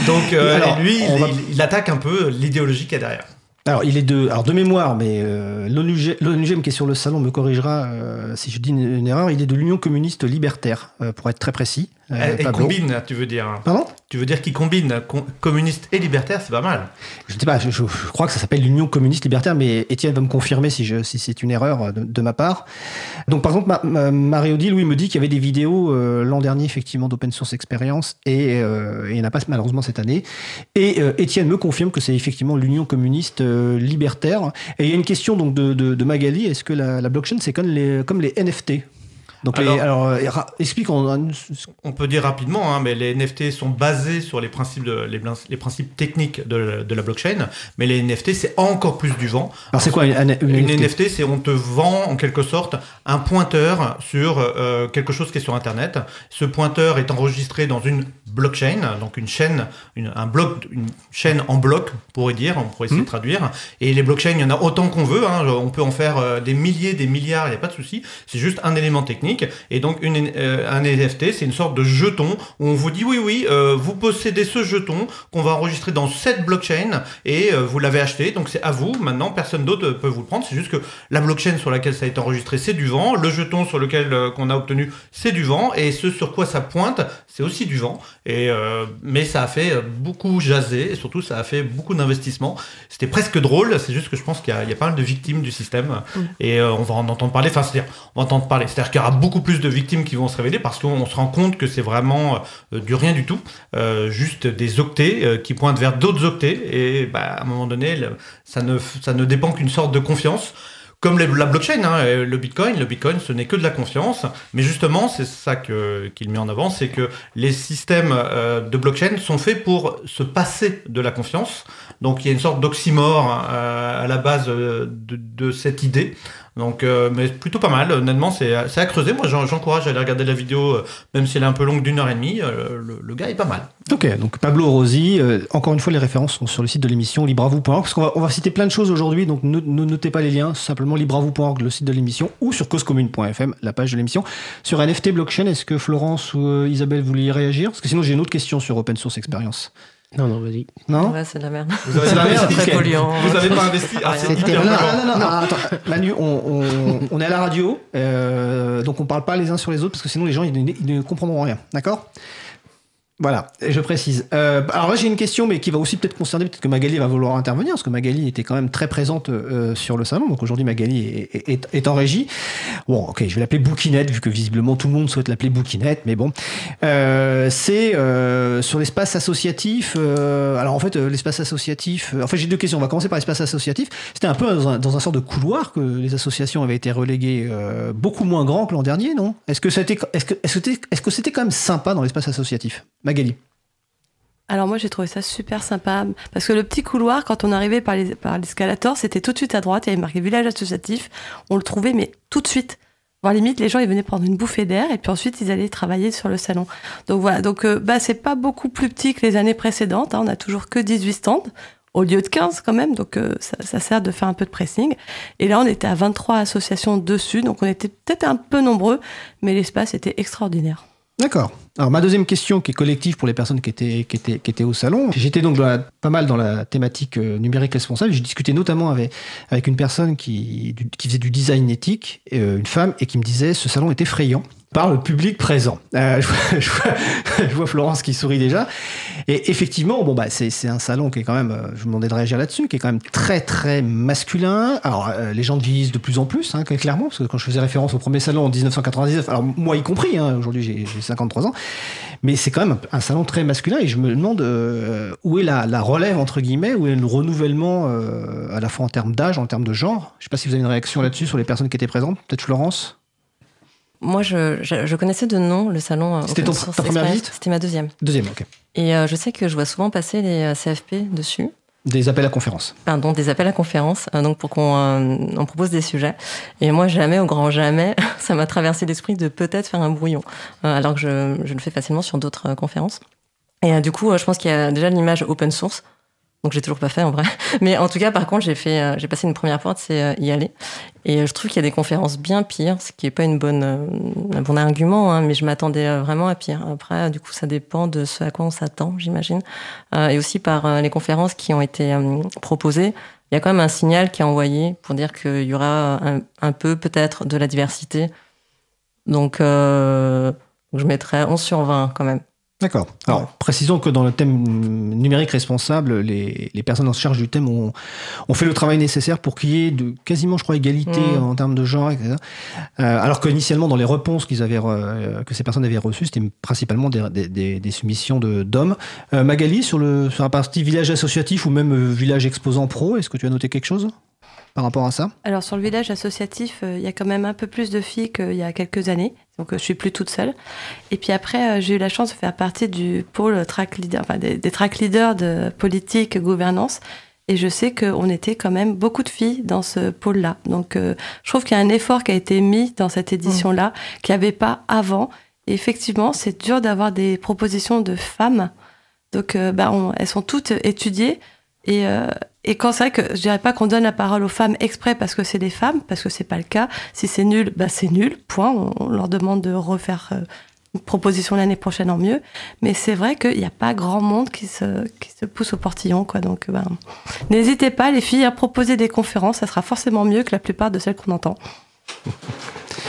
donc lui, il, il, attaque un peu l'idéologie qu'il y a derrière. Alors, il est de, alors de mémoire, mais euh, l'ONUGM qui est sur le salon me corrigera euh, si je dis une, erreur. Il est de l'Union communiste libertaire, euh, pour être très précis. Euh, et combine, tu veux dire. Pardon? Tu veux dire qu'il combine communiste et libertaire, c'est pas mal. Je ne sais pas, je, crois que ça s'appelle l'Union communiste libertaire, mais Étienne va me confirmer si, si c'est une erreur de, ma part. Donc par exemple, Marie-Odile, oui, me dit qu'il y avait des vidéos euh, l'an dernier, effectivement, d'Open Source Experience, et, euh, il n'y en a pas malheureusement cette année. Et Étienne me confirme que c'est effectivement l'Union communiste libertaire. Et il y a une question donc de, de, Magali, est-ce que la, la blockchain, c'est comme les, comme les NFT donc, alors, euh, explique. On, on, peut dire rapidement, hein, mais les NFT sont basés sur les principes, de, les, les principes techniques de, de, la blockchain, mais les NFT, c'est encore plus du vent. Alors, c'est quoi une, une, NFT, C'est on te vend en quelque sorte un pointeur sur euh, quelque chose qui est sur Internet. Ce pointeur est enregistré dans une blockchain, donc une chaîne, une, un bloc, une chaîne en bloc, on pourrait dire, on pourrait essayer de hmm. traduire. Et les blockchains, il y en a autant qu'on veut. Hein, on peut en faire euh, des milliers, des milliards, il n'y a pas de souci. C'est juste un élément technique électronique. Et donc, une, un NFT, c'est une sorte de jeton où on vous dit oui, oui, vous possédez ce jeton qu'on va enregistrer dans cette blockchain et vous l'avez acheté. Donc, c'est à vous. Maintenant, personne d'autre peut vous le prendre. C'est juste que la blockchain sur laquelle ça a été enregistré, c'est du vent. Le jeton sur lequel qu'on a obtenu, c'est du vent. Et ce sur quoi ça pointe, c'est aussi du vent. Et, mais ça a fait beaucoup jaser et surtout, ça a fait beaucoup d'investissements. C'était presque drôle. C'est juste que je pense qu'il y, a pas mal de victimes du système mm. et euh, on va en entendre parler. Enfin, c'est-à-dire, on va entendre parler. C'est-à-dire qu'il y aura beaucoup plus de victimes qui vont se révéler parce qu'on se rend compte que c'est vraiment euh, du rien du tout, euh, juste des octets qui pointent vers d'autres octets et bah, à un moment donné, ça ne, ça ne dépend qu'une sorte de confiance comme la blockchain, hein, le Bitcoin, le Bitcoin, ce n'est que de la confiance. Mais justement, c'est ça qu'il met en avant, c'est que les systèmes de blockchain sont faits pour se passer de la confiance. Donc il y a une sorte d'oxymore hein, à la base euh, de, cette idée. Donc, euh, mais plutôt pas mal. Honnêtement, c'est à creuser. Moi, j'encourage à aller regarder la vidéo, euh, même si elle est un peu longue d'une heure et demie. le, gars est pas mal. Ok, donc Pablo Rosi. encore une fois, les références sont sur le site de l'émission libravou.org. Parce qu'on va, on va citer plein de choses aujourd'hui, donc ne, notez pas les liens. Simplement libravou.org, le site de l'émission, ou sur causecommune.fm, la page de l'émission. Sur NFT blockchain, est-ce que Florence ou Isabelle voulaient réagir? Parce que sinon, j'ai une autre question sur Open Source Experience. Non, non, vas-y. Non Ouais, c'est de la merde. Vous avez, la merde, très polluant. Vous avez pas investi ah, c'est non, non, non, non, attends. Manu, on, on, on, est à la radio, euh, donc on parle pas les uns sur les autres parce que sinon les gens ils, ils ne comprendront rien. D'accord? Voilà, je précise. Euh, alors là, j'ai une question, mais qui va aussi peut-être concerner, peut-être que Magali va vouloir intervenir, parce que Magali était quand même très présente euh, sur le salon. Donc aujourd'hui, Magali est, en régie. Bon, ok, je vais l'appeler Bouquinette, vu que visiblement tout le monde souhaite l'appeler Bouquinette, mais bon. Euh, c'est sur l'espace associatif. alors en fait, l'espace associatif. en fait, j'ai deux questions. On va commencer par l'espace associatif. C'était un peu dans un, sort de couloir que les associations avaient été reléguées beaucoup moins grand que l'an dernier, non? Est-ce que c'était, que c'était quand même sympa dans l'espace associatif? Alors moi j'ai trouvé ça super sympa. Parce que le petit couloir quand on arrivait par l'escalator c'était tout de suite à droite. Il y avait marqué village associatif. On le trouvait mais tout de suite. Voire limite les gens ils venaient prendre une bouffée d'air et puis ensuite ils allaient travailler sur le salon. Donc voilà. Donc euh, bah c'est pas beaucoup plus petit que les années précédentes hein. on a toujours que 18 stands au lieu de 15 quand même. Donc euh, ça, ça, sert de faire un peu de pressing. Et là on était à 23 associations dessus. Donc on était peut-être un peu nombreux mais l'espace était extraordinaire D'accord. Alors ma deuxième question qui est collective pour les personnes qui étaient, qui étaient, au salon, j'étais donc pas mal dans la thématique euh, numérique responsable. J'ai discuté notamment avec, avec une personne qui, qui faisait du design éthique, euh, une femme, et qui me disait ce salon est effrayant par le public présent. Euh, je, vois, Florence qui sourit déjà. Et effectivement, bon bah c'est un salon qui est quand même, euh, je vous demandais de réagir là-dessus, qui est quand même très très masculin. Alors euh, les gens vieillissent de plus en plus, hein, clairement, parce que quand je faisais référence au premier salon en 1999, alors moi y compris, hein, aujourd'hui j'ai 53 ans, mais c'est quand même un, salon très masculin et je me demande où est la, la, relève entre guillemets, où est le renouvellement à la fois en termes d'âge, en termes de genre? Je sais pas si vous avez une réaction là-dessus sur les personnes qui étaient présentes, peut-être Florence? Moi, je, je, connaissais de nom le salon. Euh, C'était ta première visite C'était ma deuxième. Deuxième, ok. Et euh, je sais que je vois souvent passer les euh, CFP dessus. Des appels à conférence. Pardon, des appels à conférence, donc pour qu'on on propose des sujets. Et moi, jamais, au grand jamais, ça m'a traversé l'esprit de peut-être faire un brouillon, alors que je, je, le fais facilement sur d'autres conférences. Et du coup, je pense qu'il y a déjà l'image open source donc j'ai toujours pas fait en vrai. Mais en tout cas, par contre, j'ai fait, euh, j'ai passé une première porte, c'est euh, y aller. Et euh, je trouve qu'il y a des conférences bien pires, ce qui est pas une bonne, un bon argument, hein, mais je m'attendais vraiment à pire. Après, du coup, ça dépend de ce à quoi on s'attend, j'imagine. et aussi par les conférences qui ont été proposées, il y a quand même un signal qui est envoyé pour dire qu'il y aura un, un peu peut-être de la diversité. Donc, je mettrais 11 sur 20 quand même. D'accord. Alors, précisons que dans le thème numérique responsable, les, personnes en charge du thème ont, fait le travail nécessaire pour qu'il y ait de quasiment, je crois, égalité mmh. en termes de genre, etc. Euh, alors qu'initialement, dans les réponses qu'ils avaient, euh, que ces personnes avaient reçues, c'était principalement des, soumissions d'hommes. Euh, Magali, sur, le, sur la partie village associatif ou même village exposant pro, est-ce que tu as noté quelque chose? Par rapport à ça Alors sur le village associatif, euh, il y a quand même un peu plus de filles qu'il y a quelques années. Donc euh, je suis plus toute seule. Et puis après, euh, j'ai eu la chance de faire partie du pôle track leader, enfin des, track leaders de politique, gouvernance. Et je sais qu'on était quand même beaucoup de filles dans ce pôle-là. Donc je trouve qu'il y a un effort qui a été mis dans cette édition-là, mmh. qu'il n'y avait pas avant. Et effectivement, c'est dur d'avoir des propositions de femmes. Donc bah, elles sont toutes étudiées. Et Et quand c'est vrai que je dirais pas qu'on donne la parole aux femmes exprès parce que c'est des femmes, parce que c'est pas le cas. Si c'est nul, bah c'est nul. Point. On, leur demande de refaire euh, une proposition l'année prochaine en mieux. Mais c'est vrai qu'il n'y a pas grand monde qui se, qui se pousse au portillon, quoi. Donc, ben, n'hésitez pas, les filles, à proposer des conférences. Ça sera forcément mieux que la plupart de celles qu'on entend.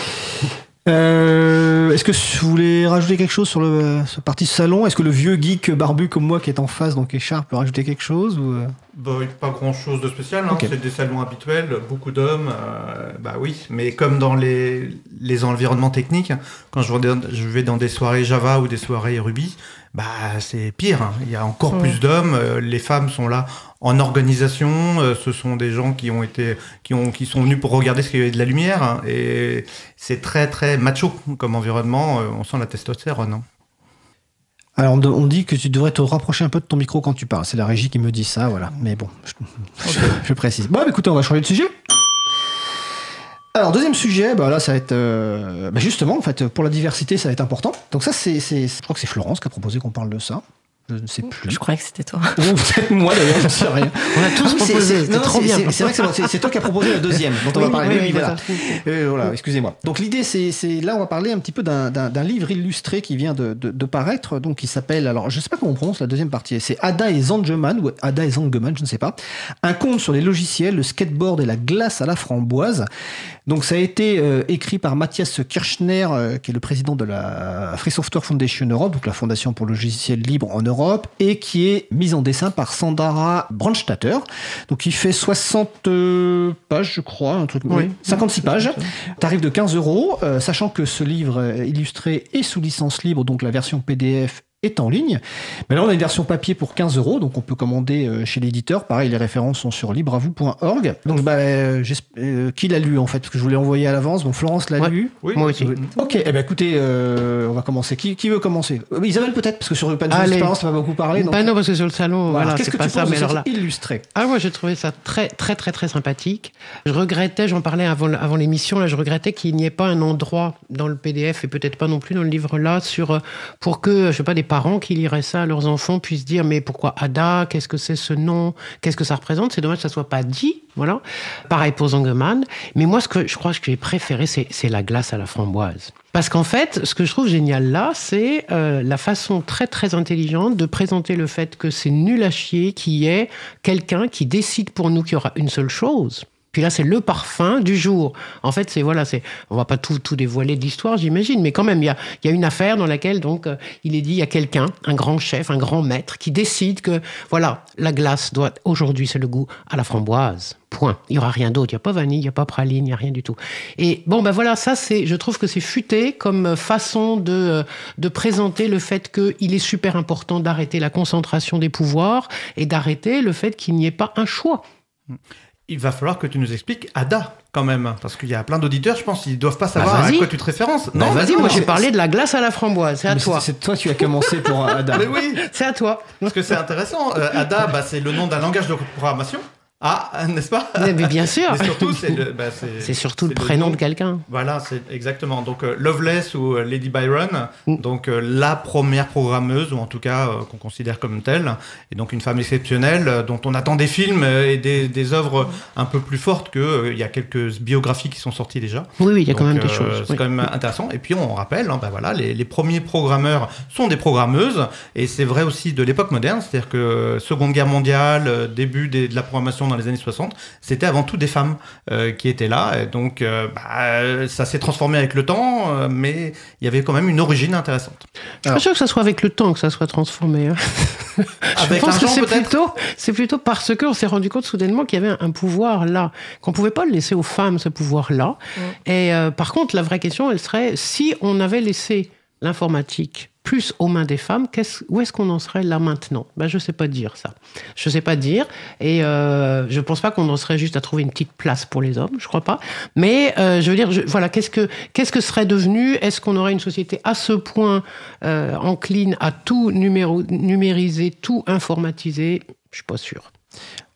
Euh, est-ce que vous voulez rajouter quelque chose sur le ce parti salon? Est-ce que le vieux geek barbu comme moi qui est en face, donc Écharpe, peut rajouter quelque chose ou... Euh? Bah, pas grand chose de spécial, hein. c'est des salons habituels, beaucoup d'hommes, euh, bah oui, mais comme dans les, les environnements techniques, quand je vais dans des soirées Java ou des soirées Ruby, bah c'est pire, hein. il y a encore plus d'hommes, les femmes sont là en organisation, euh, ce sont des gens qui ont été, qui ont, qui sont venus pour regarder ce qu'il y avait de la lumière, hein, et c'est très très macho comme environnement. Euh, on sent la testostérone. Hein. Alors on, dit que tu devrais te rapprocher un peu de ton micro quand tu parles. C'est la régie qui me dit ça, voilà. Mais bon, je, précise. Bon, écoutez, on va changer de sujet. Alors deuxième sujet, bah là ça va être euh, bah, justement en fait pour la diversité ça va être important. Donc ça c'est, je crois que c'est Florence qui a proposé qu'on parle de ça. Je ne sais plus. Je croyais que c'était toi. moi d'ailleurs, je ne sais rien. On a tous ah, proposé. C'est trop bien. C'est vrai que c'est toi qui as proposé la deuxième dont on va parler. Oui, voilà. Euh, voilà excusez-moi. Donc l'idée, c'est là, on va parler un petit peu d'un livre illustré qui vient de, de, de paraître, donc qui s'appelle, alors je ne sais pas comment on prononce la deuxième partie, c'est Ada et Zangeman, ou Ada et Zangeman, je ne sais pas. Un conte sur les logiciels, le skateboard et la glace à la framboise. Donc ça a été euh, écrit par Mathias Kirchner, euh, qui est le président de la Free Software Foundation Europe, donc la fondation pour le logiciel libre en Europe, et qui est mise en dessin par Sandra Brandstatter. Donc il fait 60 euh, pages, je crois, un truc, oui. 56 pages, tarif de 15 euros, sachant que ce livre illustré est sous licence libre, donc la version PDF est en ligne. Mais là, on a une version papier pour 15 euros, donc on peut commander euh, chez l'éditeur. Pareil, les références sont sur libreavou.org. Donc, bah, euh, euh, qui l'a lu en fait? Parce que je voulais envoyer à l'avance. Bon, Florence l'a lu. Oui, moi aussi. Ok, eh ben, écoutez, on va commencer. Qui, qui veut commencer? Isabelle, peut-être, parce que sur le panneau d'expérience, ça va beaucoup parler. Donc... Bah non, parce que sur le salon, voilà, Qu'est-ce que pas tu ça, mais alors là. illustré Ah, moi, j'ai trouvé ça très, très, très, très sympathique. Je regrettais, j'en parlais avant, avant l'émission, là, je regrettais qu'il n'y ait pas un endroit dans le PDF et peut-être pas non plus dans le livre là sur pour que, je sais pas, des parents qui liraient ça leurs enfants puissent dire mais pourquoi Ada? Qu'est-ce que c'est ce nom? Qu'est-ce que ça représente? C'est dommage que ça soit pas dit. Voilà. Pareil pour Zangeman. Mais moi, ce que je crois que j'ai préféré, c'est la glace à la framboise. Parce qu'en fait, ce que je trouve génial là, c'est euh, la façon très très intelligente de présenter le fait que c'est nul à chier qu'il y ait quelqu'un qui décide pour nous qu'il y aura une seule chose. Puis là, c'est le parfum du jour. En fait, c'est voilà, c'est on va pas tout, tout dévoiler de l'histoire, j'imagine, mais quand même, il y a, y a une affaire dans laquelle donc euh, il est dit il y a quelqu'un, un grand chef, un grand maître, qui décide que voilà, la glace doit aujourd'hui c'est le goût à la framboise. Point. Il y aura rien d'autre. Il y a pas vanille, il y a pas praline, il y a rien du tout. Et bon, ben voilà, ça c'est, je trouve que c'est futé comme façon de euh, de présenter le fait qu'il est super important d'arrêter la concentration des pouvoirs et d'arrêter le fait qu'il n'y ait pas un choix. Il va falloir que tu nous expliques Ada quand même, parce qu'il y a plein d'auditeurs, je pense, ils doivent pas savoir bah, à quoi tu te références. Non, vas-y, moi j'ai parlé de la glace à la framboise, c'est à toi. C'est toi qui as commencé pour Ada. Mais oui, c'est à toi. Parce que c'est intéressant. Euh, Ada, bah, c'est le nom d'un langage de programmation. Ah, n'est-ce pas mais, Bien sûr. Mais surtout, c'est le, bah, surtout le prénom de quelqu'un. Voilà, c'est exactement. Donc euh, Loveless ou euh, Lady Byron, mm. donc euh, la première programmeuse ou en tout cas qu'on considère comme telle, et donc une femme exceptionnelle dont on attend des films et des, des œuvres un peu plus fortes que il y a quelques biographies qui sont sorties déjà. Oui, oui, il y a quand même des choses. C'est quand même intéressant. Et puis on rappelle, hein, bah, voilà, les, les, premiers programmeurs sont des programmeuses, et c'est vrai aussi de l'époque moderne, c'est-à-dire que Seconde Guerre mondiale, début de la programmation dans les années 60, c'était avant tout des femmes euh, qui étaient là. Et donc, euh, bah, ça s'est transformé avec le temps, euh, mais il y avait quand même une origine intéressante. Je suis pas sûr que ça soit avec le temps que ça soit transformé. Hein. Je pense que c'est plutôt, c'est plutôt parce qu'on s'est rendu compte soudainement qu'il y avait un, pouvoir là, qu'on pouvait pas le laisser aux femmes ce pouvoir-là. Et par contre, la vraie question, elle serait si on avait laissé l'informatique plus aux mains des femmes, où est-ce qu'on en serait là maintenant? Ben, Je ne sais pas dire ça. Je ne sais pas dire. Et euh, je ne pense pas qu'on en serait juste à trouver une petite place pour les hommes, je crois pas. Mais euh, je veux dire, voilà, qu'est-ce que, serait devenu? Est-ce qu'on aurait une société à ce point euh, encline à tout numériser, tout informatiser? Je ne suis pas sûr.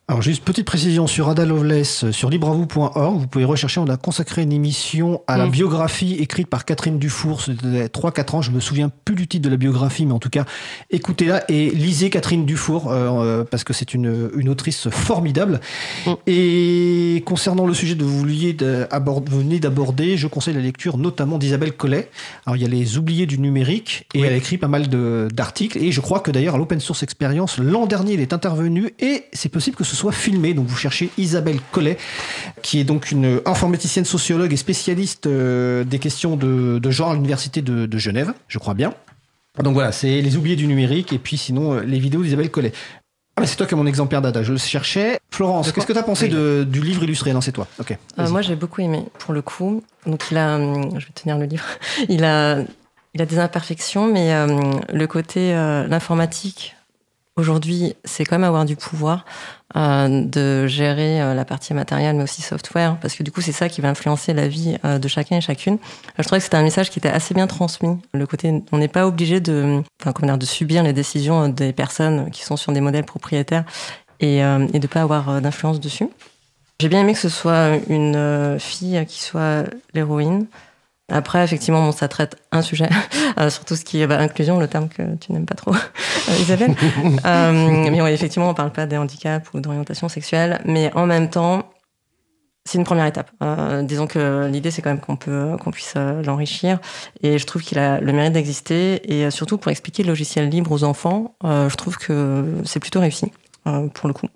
Alors juste petite précision sur Ada Lovelace, euh, sur libravou.org, vous pouvez rechercher, on a consacré une émission à la mm. biographie écrite par Catherine Dufour, c'était 3-4 ans, je me souviens plus du titre de la biographie, mais en tout cas, écoutez-la et lisez Catherine Dufour, euh, euh, parce que c'est une, une, autrice formidable. Mm. Et concernant le sujet que vous, vouliez venez d'aborder, je conseille la lecture notamment d'Isabelle Collet. Alors il y a les oubliés du numérique, et elle a écrit pas mal d'articles, et je crois que d'ailleurs à l'Open Source Experience, l'an dernier, il est intervenu, et c'est possible que ce soit filmé. Donc vous cherchez Isabelle Collet, qui est donc une informaticienne sociologue et spécialiste euh, des questions de, genre à l'université de, Genève, je crois bien. Donc voilà, c'est les oubliés du numérique et puis sinon euh, les vidéos d'Isabelle Collet. Ah, c'est toi qui as mon exemplaire d'Ada. Je cherchais. Florence, qu'est-ce que tu as pensé du livre illustré? Non, c'est toi. Ok. Euh, moi, j'ai beaucoup aimé, pour le coup. Donc, il a. Je vais tenir le livre. Il a, il a des imperfections, mais le côté. l'informatique, aujourd'hui, c'est quand même avoir du pouvoir. Euh, de gérer euh, la partie matérielle, mais aussi software, parce que du coup, c'est ça qui va influencer la vie euh, de chacun et chacune. Je trouvais que c'était un message qui était assez bien transmis. Le côté, on n'est pas obligé de, enfin, de subir les décisions des personnes qui sont sur des modèles propriétaires et, et de pas avoir d'influence dessus. J'ai bien aimé que ce soit une fille qui soit l'héroïne. Après, effectivement, bon, ça traite un sujet, euh, surtout ce qui est bah, inclusion, le terme que tu n'aimes pas trop, euh, Isabelle. euh, mais oui, effectivement, on ne parle pas des handicaps ou d'orientation sexuelle, mais en même temps, c'est une première étape. Euh, disons que l'idée, c'est quand même qu'on peut, qu'on puisse l'enrichir, et je trouve qu'il a le mérite d'exister, et surtout pour expliquer le logiciel libre aux enfants, je trouve que c'est plutôt réussi pour le coup.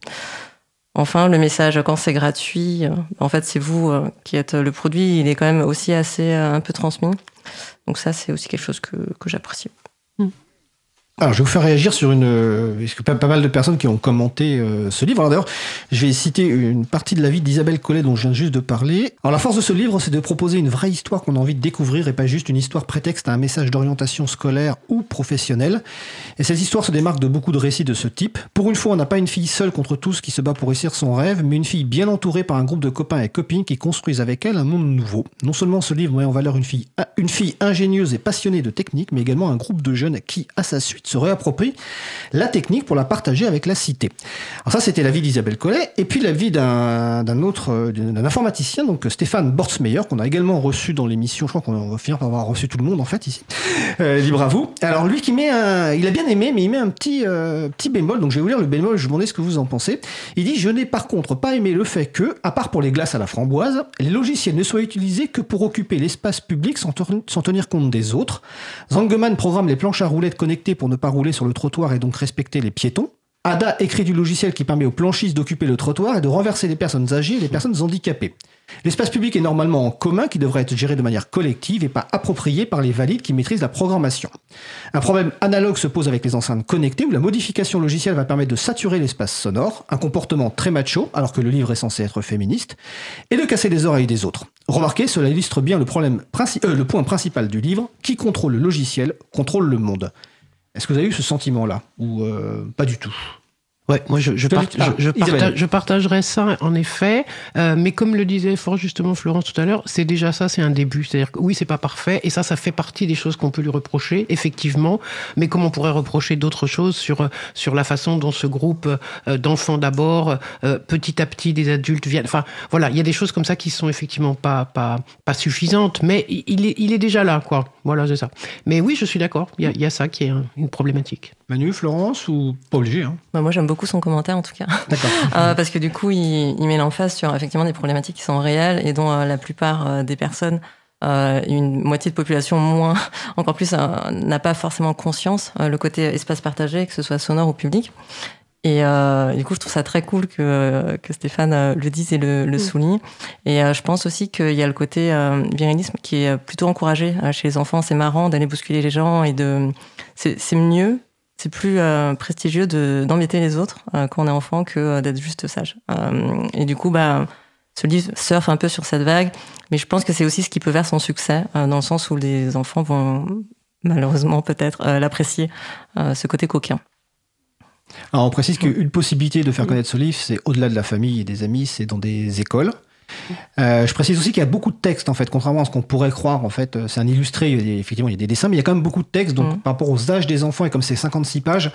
Enfin, le message, quand c'est gratuit, euh, en fait, c'est vous euh, qui êtes le produit, il est quand même aussi assez euh, un peu transmis. Donc ça, c'est aussi quelque chose que, que j'apprécie. Alors, je vais vous faire réagir sur une. Euh, parce que pas, pas mal de personnes qui ont commenté euh, ce livre. Alors, d'ailleurs, je vais citer une partie de la vie d'Isabelle Collet, dont je viens juste de parler. Alors, la force de ce livre, c'est de proposer une vraie histoire qu'on a envie de découvrir et pas juste une histoire prétexte à un message d'orientation scolaire ou professionnelle. Et cette histoire se démarque de beaucoup de récits de ce type. Pour une fois, on n'a pas une fille seule contre tous qui se bat pour réussir son rêve, mais une fille bien entourée par un groupe de copains et copines qui construisent avec elle un monde nouveau. Non seulement ce livre met en valeur une fille, une fille ingénieuse et passionnée de technique, mais également un groupe de jeunes qui, à sa suite, se réapproprie la technique pour la partager avec la cité. Alors ça, c'était la vie d'Isabelle Collet, et puis la vie d'un autre, euh, d'un informaticien, donc Stéphane Bortsmeyer, qu'on a également reçu dans l'émission. Je crois qu'on va finir par avoir reçu tout le monde en fait ici. Euh, libre à vous. Alors lui qui met un, il a bien aimé, mais il met un petit euh, petit bémol. Donc je vais vous lire le bémol. Je vous demandais ce que vous en pensez. Il dit je n'ai par contre pas aimé le fait que, à part pour les glaces à la framboise, les logiciels ne soient utilisés que pour occuper l'espace public sans, sans tenir compte des autres. Zangeman programme les planches à roulettes connectées pour ne pas rouler sur le trottoir et donc respecter les piétons. Ada écrit du logiciel qui permet aux planchistes d'occuper le trottoir et de renverser les personnes âgées et les personnes handicapées. L'espace public est normalement en commun qui devrait être géré de manière collective et pas approprié par les valides qui maîtrisent la programmation. Un problème analogue se pose avec les enceintes connectées où la modification logicielle va permettre de saturer l'espace sonore, un comportement très macho alors que le livre est censé être féministe, et de casser les oreilles des autres. Remarquez, cela illustre bien le, problème euh, le point principal du livre, qui contrôle le logiciel contrôle le monde. Est-ce que vous avez eu ce sentiment-là Ou euh, pas du tout? Ouais, moi je, je, je, partagerais ça en effet, euh, mais comme le disait fort justement Florence tout à l'heure, c'est déjà ça, c'est un début. C'est-à-dire que oui, c'est pas parfait, et ça, ça fait partie des choses qu'on peut lui reprocher, effectivement. Mais comme on pourrait reprocher d'autres choses sur sur la façon dont ce groupe euh, d'enfants d'abord, euh, petit à petit, des adultes viennent. Enfin, voilà, il y a des choses comme ça qui sont effectivement pas pas pas suffisantes, mais il est il est déjà là, quoi. Voilà, c'est ça. Mais oui, je suis d'accord. Il y, y, a ça qui est une problématique. Manu, Florence ou pas obligé hein bah Moi, j'aime beaucoup son commentaire en tout cas. D'accord. euh, parce que du coup, il, il met l'emphase sur effectivement des problématiques qui sont réelles et dont euh, la plupart euh, des personnes, euh, une moitié de population moins, encore plus, n'a pas forcément conscience. le côté espace partagé, que ce soit sonore ou public. Et du coup, je trouve ça très cool que, que Stéphane le dise et le, le souligne. Et je pense aussi qu'il y a le côté virilisme qui est plutôt encouragé chez les enfants. C'est marrant d'aller bousculer les gens et de. C'est mieux c'est plus euh, prestigieux d'embêter les autres euh, quand on est enfant que euh, d'être juste sage. et du coup, bah, ce livre surfe un peu sur cette vague, mais je pense que c'est aussi ce qui peut faire son succès, dans le sens où les enfants vont malheureusement peut-être l'apprécier, ce côté coquin. Alors on précise qu'une possibilité de faire connaître ce livre, c'est au-delà de la famille et des amis, c'est dans des écoles. Euh, je précise aussi qu'il y a beaucoup de textes en fait, contrairement à ce qu'on pourrait croire en fait. C'est un illustré, effectivement il y a des dessins, mais il y a quand même beaucoup de textes. Donc mm. par rapport aux âges des enfants et comme c'est 56 pages,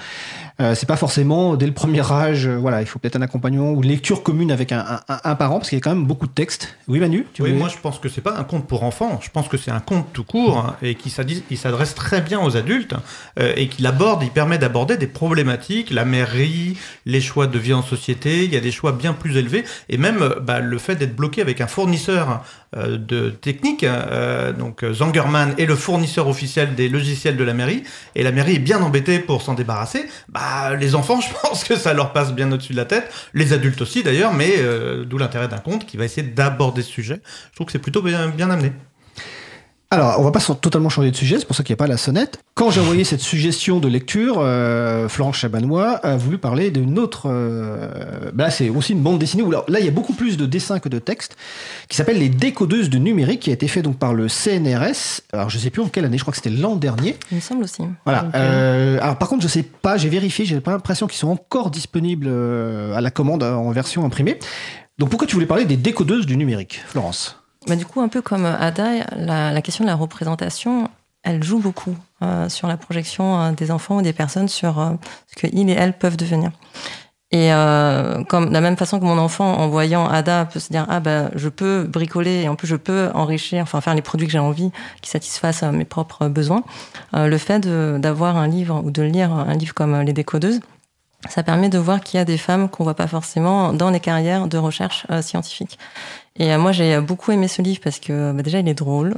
euh, c'est pas forcément dès le premier âge. Euh, voilà, il faut peut-être un accompagnement ou une lecture commune avec un, un, parent parce qu'il y a quand même beaucoup de textes. Oui Manu Oui, moi je pense que c'est pas un conte pour enfants. Je pense que c'est un conte tout court hein, et qui s'adresse très bien aux adultes et qui aborde, il permet d'aborder des problématiques, la mairie, les choix de vie en société. Il y a des choix bien plus élevés et même bah, le fait d'être bloqué avec un fournisseur euh, de technique. Euh, donc Zangerman est le fournisseur officiel des logiciels de la mairie, et la mairie est bien embêtée pour s'en débarrasser. Bah, les enfants, je pense que ça leur passe bien au-dessus de la tête, les adultes aussi d'ailleurs, mais euh, d'où l'intérêt d'un conte qui va essayer d'aborder ce sujet. Je trouve que c'est plutôt bien amené. Alors, on va pas totalement changer de sujet, c'est pour ça qu'il n'y a pas la sonnette. Quand j'ai envoyé cette suggestion de lecture, euh, Florence Chabanois a voulu parler d'une autre... Euh, bah c'est aussi une bande dessinée où là, il y a beaucoup plus de dessins que de textes, qui s'appelle Les décodeuses du numérique, qui a été fait donc par le CNRS. Alors, je sais plus en quelle année, je crois que c'était l'an dernier. Il me semble aussi. Voilà. Euh, alors, par contre, je sais pas, j'ai vérifié, j'ai pas l'impression qu'ils sont encore disponibles à la commande en version imprimée. Donc, pourquoi tu voulais parler des décodeuses du numérique, Florence? Bah, du coup, un peu comme Ada, la, question de la représentation, elle joue beaucoup euh, sur la projection euh, des enfants ou des personnes sur euh, ce qu'ils et elles peuvent devenir. Et comme de la même façon que mon enfant, en voyant Ada, peut se dire ah ben je peux bricoler et en plus je peux enrichir, enfin faire les produits que j'ai envie, qui satisfassent mes propres besoins. le fait d'avoir un livre ou de lire un livre comme Les Décodeuses, ça permet de voir qu'il y a des femmes qu'on voit pas forcément dans les carrières de recherche scientifique. Et euh, moi, j'ai beaucoup aimé ce livre parce que bah, déjà, il est drôle.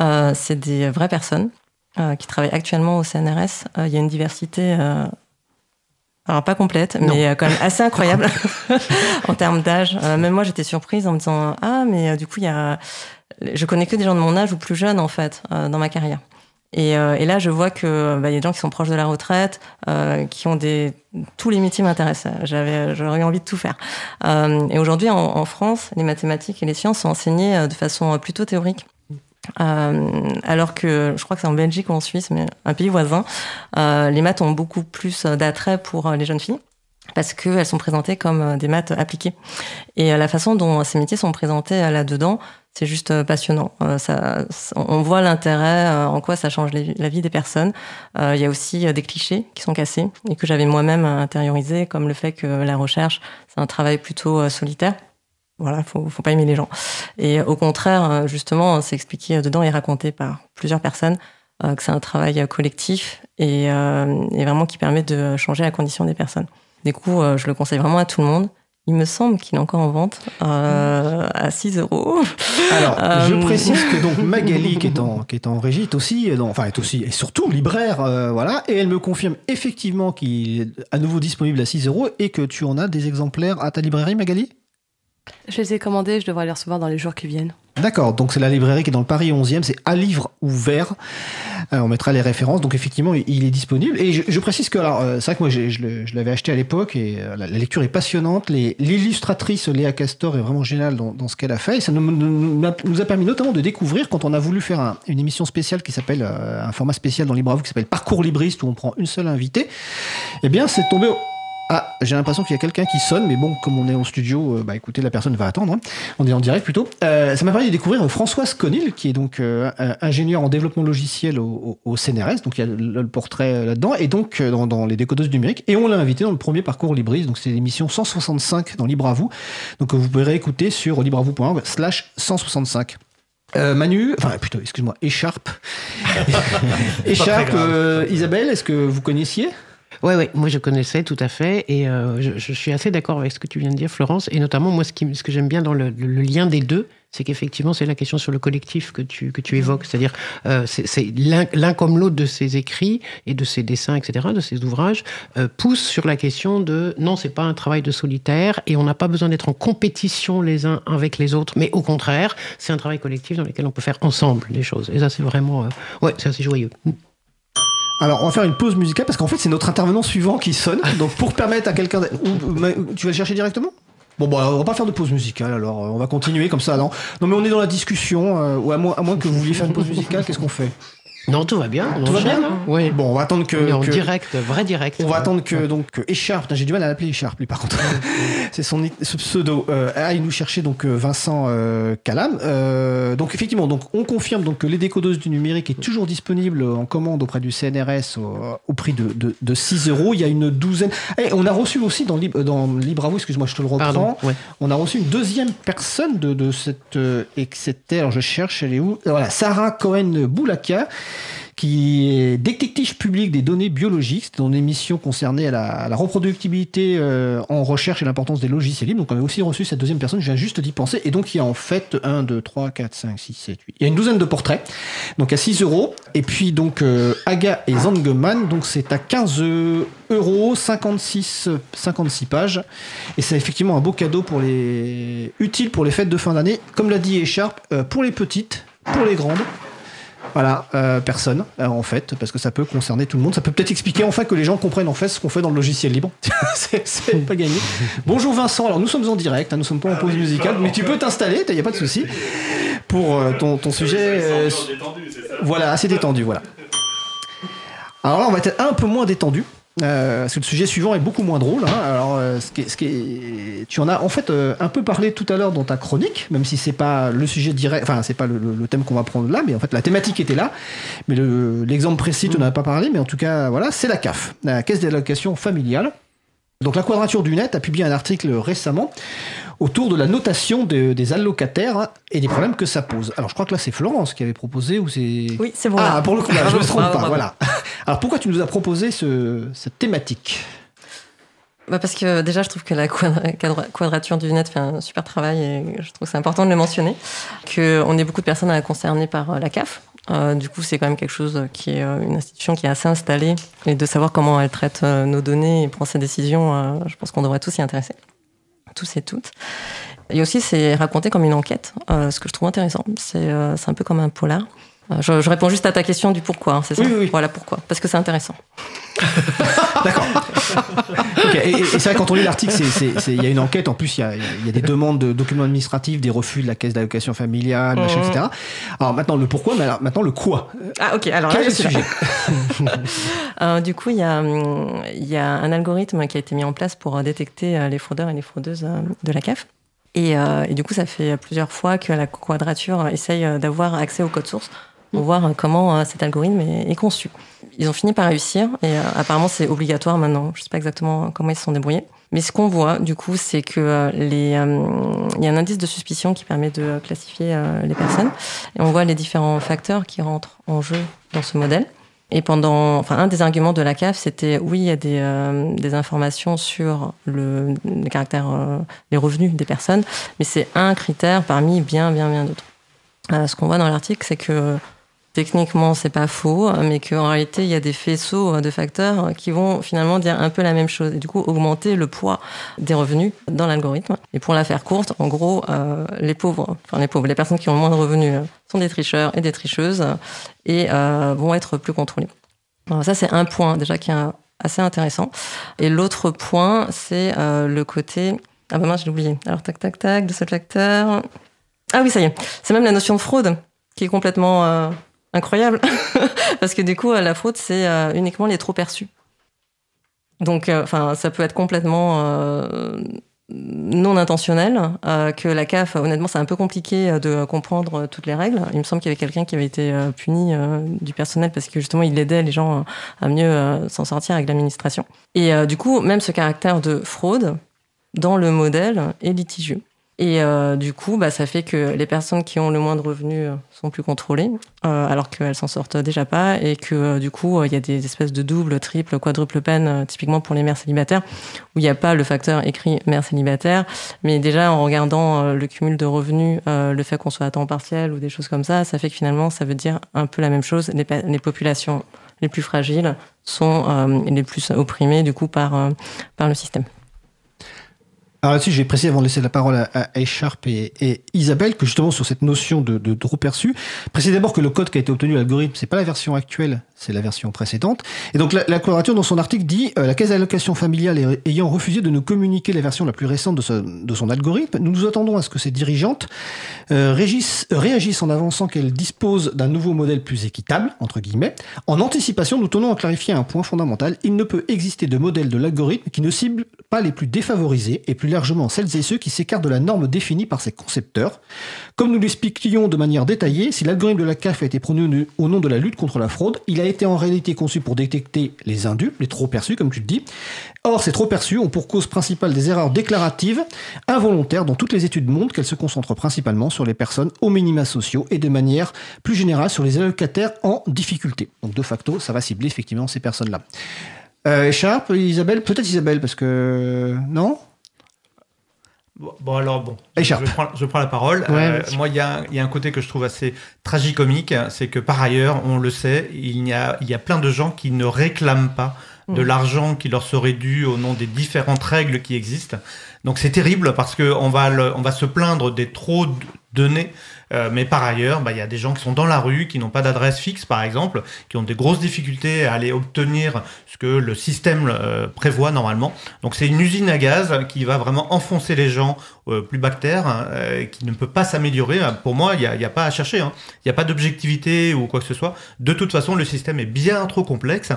Euh, c'est des vraies personnes euh, qui travaillent actuellement au CNRS. Il y a une diversité, alors pas complète, mais quand même assez incroyable en termes d'âge. même moi, j'étais surprise en me disant ah, mais du coup, il y a, je connais que des gens de mon âge ou plus jeunes en fait dans ma carrière. Et, euh, et, là, je vois que bah, y a des gens qui sont proches de la retraite, euh, qui ont des tous les métiers m'intéressent. J'avais, j'aurais envie de tout faire. Euh, et aujourd'hui, en, en, France, les mathématiques et les sciences sont enseignées euh, de façon plutôt théorique. Euh, alors que je crois que c'est en Belgique ou en Suisse, mais un pays voisin, les maths ont beaucoup plus d'attrait pour les jeunes filles parce qu'elles sont présentées comme des maths appliquées. Et la façon dont ces métiers sont présentés là-dedans, c'est juste euh, passionnant. Euh, on voit l'intérêt, euh, en quoi ça change la vie des personnes. Il y a aussi des clichés qui sont cassés et que j'avais moi-même intériorisé, comme le fait que la recherche, c'est un travail plutôt solitaire. Voilà, faut, faut pas aimer les gens. Et au contraire, justement, c'est expliqué dedans et raconté par plusieurs personnes que c'est un travail collectif et, et, vraiment qui permet de changer la condition des personnes. Du coup, je le conseille vraiment à tout le monde. Il me semble qu'il est encore en vente euh, à 6 euros. Alors, je euh, précise que donc Magali, qui est en, qui est en régie, est aussi, euh, enfin, est aussi, et surtout libraire, voilà, et elle me confirme effectivement qu'il est à nouveau disponible à 6 euros et que tu en as des exemplaires à ta librairie, Magali? Je les ai commandés, je devrais les recevoir dans les jours qui viennent. D'accord, donc c'est la librairie qui est dans le Paris 11e, c'est à livre ouvert. Euh, on mettra les références, donc effectivement il est disponible. Et je, précise que, alors, euh, c'est vrai que moi je, l'avais acheté à l'époque et euh, la, lecture est passionnante. L'illustratrice Léa Castor est vraiment géniale dans, ce qu'elle a fait. Et ça nous, a permis notamment de découvrir quand on a voulu faire une émission spéciale qui s'appelle, un format spécial dans Libre qui s'appelle Parcours Libriste où on prend une seule invitée. Eh bien, c'est tombé au ah, j'ai l'impression qu'il y a quelqu'un qui sonne, mais bon, comme on est en studio, euh, bah écoutez, la personne va attendre. Hein. On est en direct plutôt. Euh, ça m'a permis de découvrir Françoise Conil, qui est donc euh, ingénieure en développement logiciel au, CNRS. Donc il y a le, portrait là-dedans, et donc dans, les décodeuses numériques. Et on l'a invité dans le premier parcours Libris. Donc c'est l'émission 165 dans Libre à vous. Donc vous pourrez écouter sur libreavou.org slash 165. Manu, enfin plutôt, excuse-moi, Écharpe. Écharpe, Isabelle, est-ce que vous connaissiez? Oui, ouais, moi je connaissais tout à fait et euh, je, suis assez d'accord avec ce que tu viens de dire, Florence. Et notamment, moi, ce, que j'aime bien dans le, lien des deux, c'est qu'effectivement, c'est la question sur le collectif que tu, que tu évoques. C'est-à-dire, euh, l'un comme l'autre de ces écrits et de ces dessins, etc., de ces ouvrages, euh, pousse sur la question de non, c'est pas un travail de solitaire et on n'a pas besoin d'être en compétition les uns avec les autres, mais au contraire, c'est un travail collectif dans lequel on peut faire ensemble les choses. Et ça, c'est vraiment, ouais, c'est assez joyeux. Alors, on va faire une pause musicale parce qu'en fait, c'est notre intervenant suivant qui sonne. Donc, pour permettre à quelqu'un. Tu vas le chercher directement? Bon, bah, on va pas faire de pause musicale, alors on va continuer comme ça, non? Non, mais on est dans la discussion, euh, ou à moins, à moins que vous vouliez faire une pause musicale, qu'est-ce qu'on fait? Non, tout va bien. tout va bien. Hein. Oui. Bon, on va attendre que. On est en que... direct, vrai direct. On va attendre que donc Écharpe. J'ai du mal à l'appeler Écharpe, lui, par contre. C'est son pseudo. Euh, aille nous chercher donc Vincent euh, Calam. Euh, donc effectivement, donc on confirme donc que les décodeuses du numérique est toujours disponible en commande auprès du CNRS au, prix de, de, de, 6 euros. Il y a une douzaine. Et eh, on a reçu aussi dans, dans Libre excuse-moi, je te le reprends. On a reçu une deuxième personne de, de cette. et c'était, alors je cherche, elle est où? Voilà, Sarah Cohen-Boulaka qui est détective public des données biologiques. C'était une émission concernée à la, reproductibilité euh, en recherche et l'importance des logiciels libres. Donc on a aussi reçu cette deuxième personne, je viens juste d'y penser. Et donc il y a en fait 1, 2, 3, 4, 5, 6, 7, 8. Il y a une douzaine de portraits, donc à 6 euros. Et puis donc euh, Aga et Zangeman, donc c'est à 15 euros, 56, 56 pages. Et c'est effectivement un beau cadeau pour les utile pour les fêtes de fin d'année. Comme l'a dit Echarp, euh, pour les petites, pour les grandes. Voilà, euh, personne, euh, en fait, parce que ça peut concerner tout le monde. Ça peut peut-être expliquer enfin que les gens comprennent en fait ce qu'on fait dans le logiciel libre. c'est pas gagné. Bonjour Vincent, alors nous sommes en direct, hein, nous sommes pas en pause musicale, mais tu peux t'installer, il n'y a pas de souci, pour euh, ton, ton, sujet. voilà, assez détendu, voilà. Alors là, on va être un peu moins détendu. Euh, parce que le sujet suivant est beaucoup moins drôle. Hein. Alors, euh, ce qui ce qui tu en as en fait euh, un peu parlé tout à l'heure dans ta chronique, même si c'est pas le sujet direct, enfin c'est pas le, thème qu'on va prendre là, mais en fait la thématique était là. Mais l'exemple précis, tu n'en as pas parlé, mais en tout cas voilà, c'est la CAF, la Caisse d'allocation familiale. Donc la Quadrature du Net a publié un article récemment autour de la notation des allocataires et des problèmes que ça pose. Alors je crois que là c'est Florence qui avait proposé ou c'est... Oui, c'est bon. Ah, pour le coup, je me trompe pas, voilà. Alors pourquoi tu nous as proposé ce, cette thématique? Bah parce que déjà, je trouve que la quadrature du net fait un super travail et je trouve que c'est important de le mentionner. Qu'on est beaucoup de personnes concernées par euh, la CAF. Euh, du coup, c'est quand même quelque chose qui est euh, une institution qui est assez installée et de savoir comment elle traite nos données et prend ses décisions, je pense qu'on devrait tous s'y intéresser tous et toutes. Et aussi, c'est raconté comme une enquête, euh, ce que je trouve intéressant. C'est euh, un peu comme un polar. Euh, je, je, réponds juste à ta question du pourquoi, hein, c'est ça oui, oui. Voilà pourquoi. Parce que c'est intéressant. D'accord. Et, c'est vrai, quand on lit l'article, il y a une enquête. En plus, il y a, y a, des demandes de documents administratifs, des refus de la caisse d'allocation familiale, machin, etc. Alors maintenant, le pourquoi, mais alors, maintenant, le quoi. Ah, ok. Alors, Quel est le sujet? Du coup, il y, a, il y a un algorithme qui a été mis en place pour détecter les fraudeurs et les fraudeuses de la CAF. Et, et, du coup, ça fait plusieurs fois que la quadrature essaye d'avoir accès au code source pour voir comment euh, cet algorithme est, conçu. Ils ont fini par réussir et euh, apparemment c'est obligatoire maintenant. Je ne sais pas exactement comment ils se sont débrouillés. Mais ce qu'on voit, du coup, c'est que euh, les, il y a un indice de suspicion qui permet de classifier les personnes. Et on voit les différents facteurs qui rentrent en jeu dans ce modèle. Et pendant, enfin, un des arguments de la CAF, c'était oui, il y a des, des informations sur le, les caractères, les revenus des personnes, mais c'est un critère parmi bien, bien, bien d'autres. ce qu'on voit dans l'article, c'est que techniquement c'est pas faux, mais qu'en réalité il y a des faisceaux de facteurs qui vont finalement dire un peu la même chose et du coup augmenter le poids des revenus dans l'algorithme. Et pour la faire courte, en gros, euh, les pauvres, enfin les pauvres, les personnes qui ont moins de revenus euh, sont des tricheurs et des tricheuses et euh, vont être plus contrôlés. Alors ça c'est un point déjà qui est assez intéressant. Et l'autre point c'est le côté ah bah mince j'ai oublié. Alors tac tac tac de ce facteur. Ah oui ça y est, c'est même la notion de fraude qui est complètement incroyable. Parce que du coup, la fraude, c'est euh, uniquement les trop perçus. Donc, euh, enfin, ça peut être complètement euh, non intentionnel. que la CAF, honnêtement, c'est un peu compliqué de comprendre toutes les règles. Il me semble qu'il y avait quelqu'un qui avait été puni du personnel parce que justement, il aidait les gens à mieux s'en sortir avec l'administration. Et du coup, même ce caractère de fraude dans le modèle est litigieux. Et euh, du coup, bah, ça fait que les personnes qui ont le moins de revenus euh, sont plus contrôlées, euh, alors qu'elles s'en sortent déjà pas, et que du coup, il y a des espèces de double, triple, quadruple peine, typiquement pour les mères célibataires, où il n'y a pas le facteur écrit mère célibataire, mais déjà en regardant le cumul de revenus, le fait qu'on soit à temps partiel ou des choses comme ça, ça fait que finalement, ça veut dire un peu la même chose. Les, populations les plus fragiles sont les plus opprimées du coup par, par le système. Alors là-dessus, j'ai précisé avant de laisser la parole à, à et, Isabelle que justement sur cette notion de, de trop perçu, précisez d'abord que le code qui a été obtenu, l'algorithme, c'est pas la version actuelle, c'est la version précédente. Et donc la, la dans son article dit la caisse d'allocation familiale ayant refusé de nous communiquer la version la plus récente de, son algorithme, nous nous attendons à ce que ses dirigeantes réagissent en avançant qu'elles disposent d'un nouveau modèle plus équitable, entre guillemets. En anticipation, nous tenons à clarifier un point fondamental. Il ne peut exister de modèle de l'algorithme qui ne cible pas les plus défavorisés et plus largement celles et ceux qui s'écartent de la norme définie par ses concepteurs. Comme nous l'expliquions de manière détaillée, si l'algorithme de la CAF a été produit au nom de la lutte contre la fraude, il a été en réalité conçu pour détecter les indus, les trop perçus, comme tu le dis. Or, ces trop perçus ont pour cause principale des erreurs déclaratives involontaires dont toutes les études montrent qu'elles se concentrent principalement sur les personnes aux minima sociaux et de manière plus générale sur les allocataires en difficulté. Donc, de facto, ça va cibler effectivement ces personnes-là. Euh, Isabelle, peut-être Isabelle, parce que. Non? Bon, alors, bon, je, prends, la parole. Euh, moi, il y, a, un côté que je trouve assez tragicomique, c'est que par ailleurs, on le sait, il y, a, il y a plein de gens qui ne réclament pas de l'argent qui leur serait dû au nom des différentes règles qui existent. Donc c'est terrible parce qu'on va, on va se plaindre des trop données euh, mais par ailleurs, bah, il y a des gens qui sont dans la rue, qui n'ont pas d'adresse fixe, par exemple, qui ont des grosses difficultés à aller obtenir ce que le système euh, prévoit normalement. Donc c'est une usine à gaz qui va vraiment enfoncer les gens euh, plus bactères, hein, qui ne peut pas s'améliorer. Pour moi, il n'y a, a, pas à chercher. Hein. Il n'y a pas d'objectivité ou quoi que ce soit. De toute façon, le système est bien trop complexe.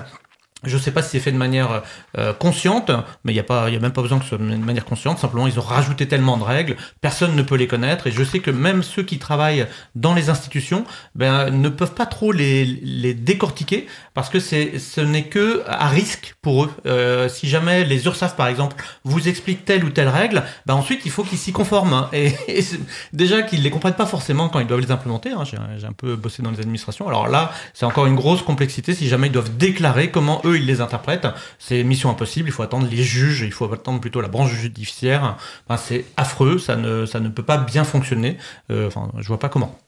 Je ne sais pas si c'est fait de manière euh, consciente, mais il n'y a, pas, y a même pas besoin que ce soit de manière consciente. Simplement, ils ont rajouté tellement de règles, personne ne peut les connaître. Et je sais que même ceux qui travaillent dans les institutions ben, ne peuvent pas trop les, les décortiquer parce que c'est, ce n'est que à risque pour eux. Euh, si jamais les URSAF, par exemple, vous expliquent telle ou telle règle, ben ensuite, il faut qu'ils s'y conforment. Et, déjà qu'ils ne les comprennent pas forcément quand ils doivent les implémenter. Hein. J'ai, j'ai un peu bossé dans les administrations. Alors là, c'est encore une grosse complexité si jamais ils doivent déclarer comment eux ils les interprètent. C'est mission impossible, il faut attendre les juges, il faut attendre plutôt la branche judiciaire. c'est affreux, ça ne, ça ne peut pas bien fonctionner. Euh, enfin, je vois pas comment.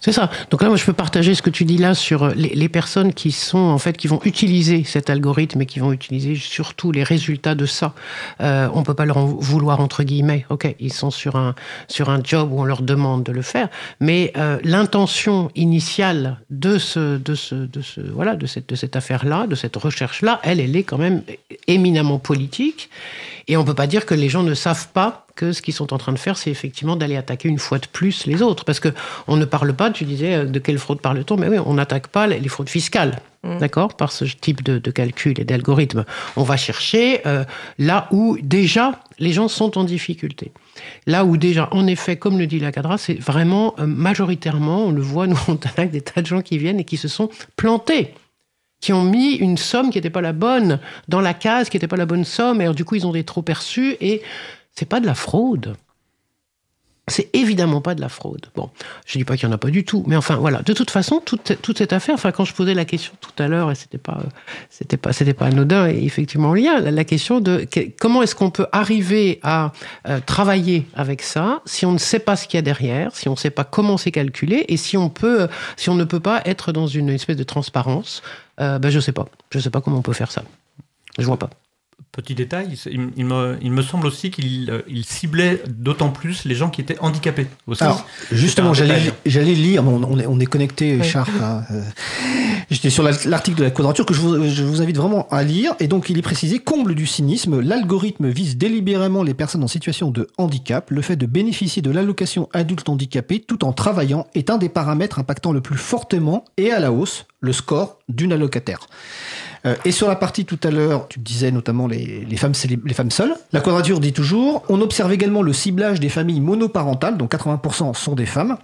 C'est ça. Donc là, moi, je peux partager ce que tu dis là sur les, personnes qui sont en fait qui vont utiliser cet algorithme et qui vont utiliser surtout les résultats de ça. Euh, on peut pas leur en vouloir entre guillemets. Ok, ils sont sur un sur un job où on leur demande de le faire, mais euh, l'intention initiale de ce de ce de ce voilà de cette de cette affaire là, de cette recherche là, elle, elle est quand même éminemment politique. Et on peut pas dire que les gens ne savent pas que ce qu'ils sont en train de faire, c'est effectivement d'aller attaquer une fois de plus les autres. Parce que on ne parle pas, tu disais, euh, de quelle fraude parle-t-on Mais oui, on n'attaque pas les fraudes fiscales. Mm. D'accord Par ce type de, calcul et d'algorithme. On va chercher euh, là où déjà les gens sont en difficulté. Là où déjà, en effet, comme le dit la cadra, c'est vraiment euh, majoritairement, on le voit, nous on attaque des tas de gens qui viennent et qui se sont plantés qui ont mis une somme qui n'était pas la bonne dans la case, qui n'était pas la bonne somme, et alors, du coup ils ont des trop perçus, et c'est pas de la fraude. C'est évidemment pas de la fraude. Bon, je dis pas qu'il y en a pas du tout, mais enfin voilà. De toute façon, toute, cette affaire. Enfin, quand je posais la question tout à l'heure, et c'était pas, c'était pas, c'était pas anodin, et effectivement il y a la question de comment est-ce qu'on peut arriver à euh, travailler avec ça si on ne sait pas ce qu'il y a derrière, si on ne sait pas comment c'est calculé, et si on peut, si on ne peut pas être dans une espèce de transparence? Euh, ben je sais pas, je sais pas comment on peut faire ça. Je vois pas. Petit détail, il, me, semble aussi qu'il euh, ciblait d'autant plus les gens qui étaient handicapés. Alors, justement, j'allais lire, on, est, connecté, Charles. Hein, euh, j'étais sur l'article de la quadrature que je vous, invite vraiment à lire. Et donc, il est précisé, comble du cynisme, l'algorithme vise délibérément les personnes en situation de handicap. Le fait de bénéficier de l'allocation adulte handicapé tout en travaillant est un des paramètres impactant le plus fortement et à la hausse le score d'une allocataire. Euh, et sur la partie tout à l'heure, tu disais notamment les, femmes, les femmes seules. La quadrature dit toujours, on observe également le ciblage des familles monoparentales, dont 80% sont des femmes.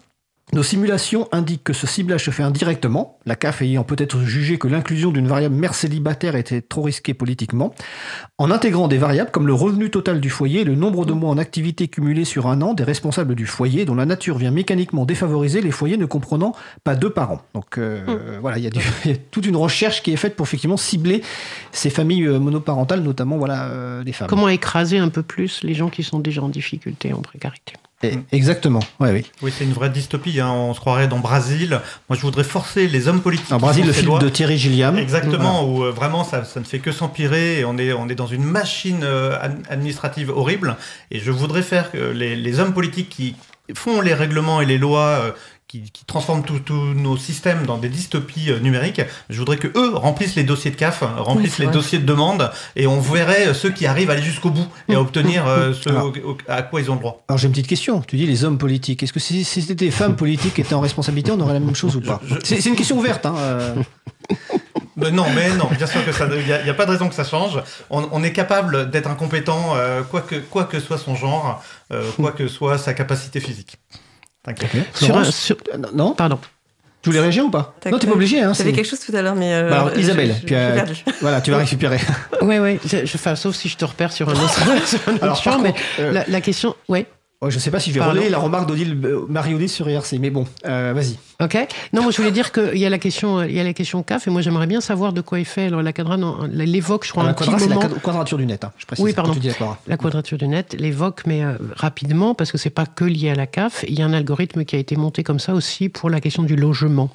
Nos simulations indiquent que ce ciblage se fait indirectement, la CAF ayant peut-être jugé que l'inclusion d'une variable mère célibataire était trop risquée politiquement, en intégrant des variables comme le revenu total du foyer, le nombre de mois en activité cumulés sur un an des responsables du foyer, dont la nature vient mécaniquement défavoriser les foyers ne comprenant pas deux parents. Donc euh, mmh. voilà, il y, a toute une recherche qui est faite pour effectivement cibler ces familles euh, monoparentales, notamment voilà euh, des femmes. Comment écraser un peu plus les gens qui sont déjà en difficulté, en précarité? Exactement, ouais, oui. Oui, c'est une vraie dystopie. Hein. On se croirait dans Brésil. Moi, je voudrais forcer les hommes politiques. En Brésil, le film de Thierry Gilliam. Exactement, où euh, vraiment ça, ça, ne fait que s'empirer et on est, on est dans une machine euh, administrative horrible. Et je voudrais faire que les, les hommes politiques qui font les règlements et les lois qui, transforment tous nos systèmes dans des dystopies numériques, je voudrais que eux remplissent les dossiers de CAF, remplissent les dossiers de demande, et on verrait ceux qui arrivent à aller jusqu'au bout et à mmh. obtenir ce à quoi ils ont le droit. Alors j'ai une petite question. Tu dis les hommes politiques. Est-ce que si, c'était des femmes politiques qui étaient en responsabilité, on aurait la même chose ou pas C'est une question ouverte. Hein, non, mais non, bien sûr que ça, il n'y a, pas de raison que ça change. On, est capable d'être incompétent, euh, quoi, que, quoi que soit son genre, euh, quoi que soit sa capacité physique. T'inquiète. Sur, euh, Non, pardon. Tu voulais réagir ou pas Non, t'es pas obligé. Hein, T'avais quelque chose tout à l'heure, mais. Bah alors, Isabelle, puis, voilà, tu vas récupérer. oui, oui. Enfin, sauf si je te repère sur un autre, sur un autre alors, champ, mais la, la, question, ouais je ne sais pas si je vais relayer la remarque d'Odile euh, Marie-Odile sur IRC, mais bon, euh, vas-y. Ok. Non, moi je voulais dire qu'il y a la question, il y a la question CAF, et moi j'aimerais bien savoir de quoi est fait alors, la quadrature. l'évoque, je crois, ah, un petit moment. La quadrature du net, hein, je précise. Oui, pardon. la quadrature du net l'évoque, mais euh, rapidement, parce que c'est pas que lié à la CAF. Il y a un algorithme qui a été monté comme ça aussi pour la question du logement.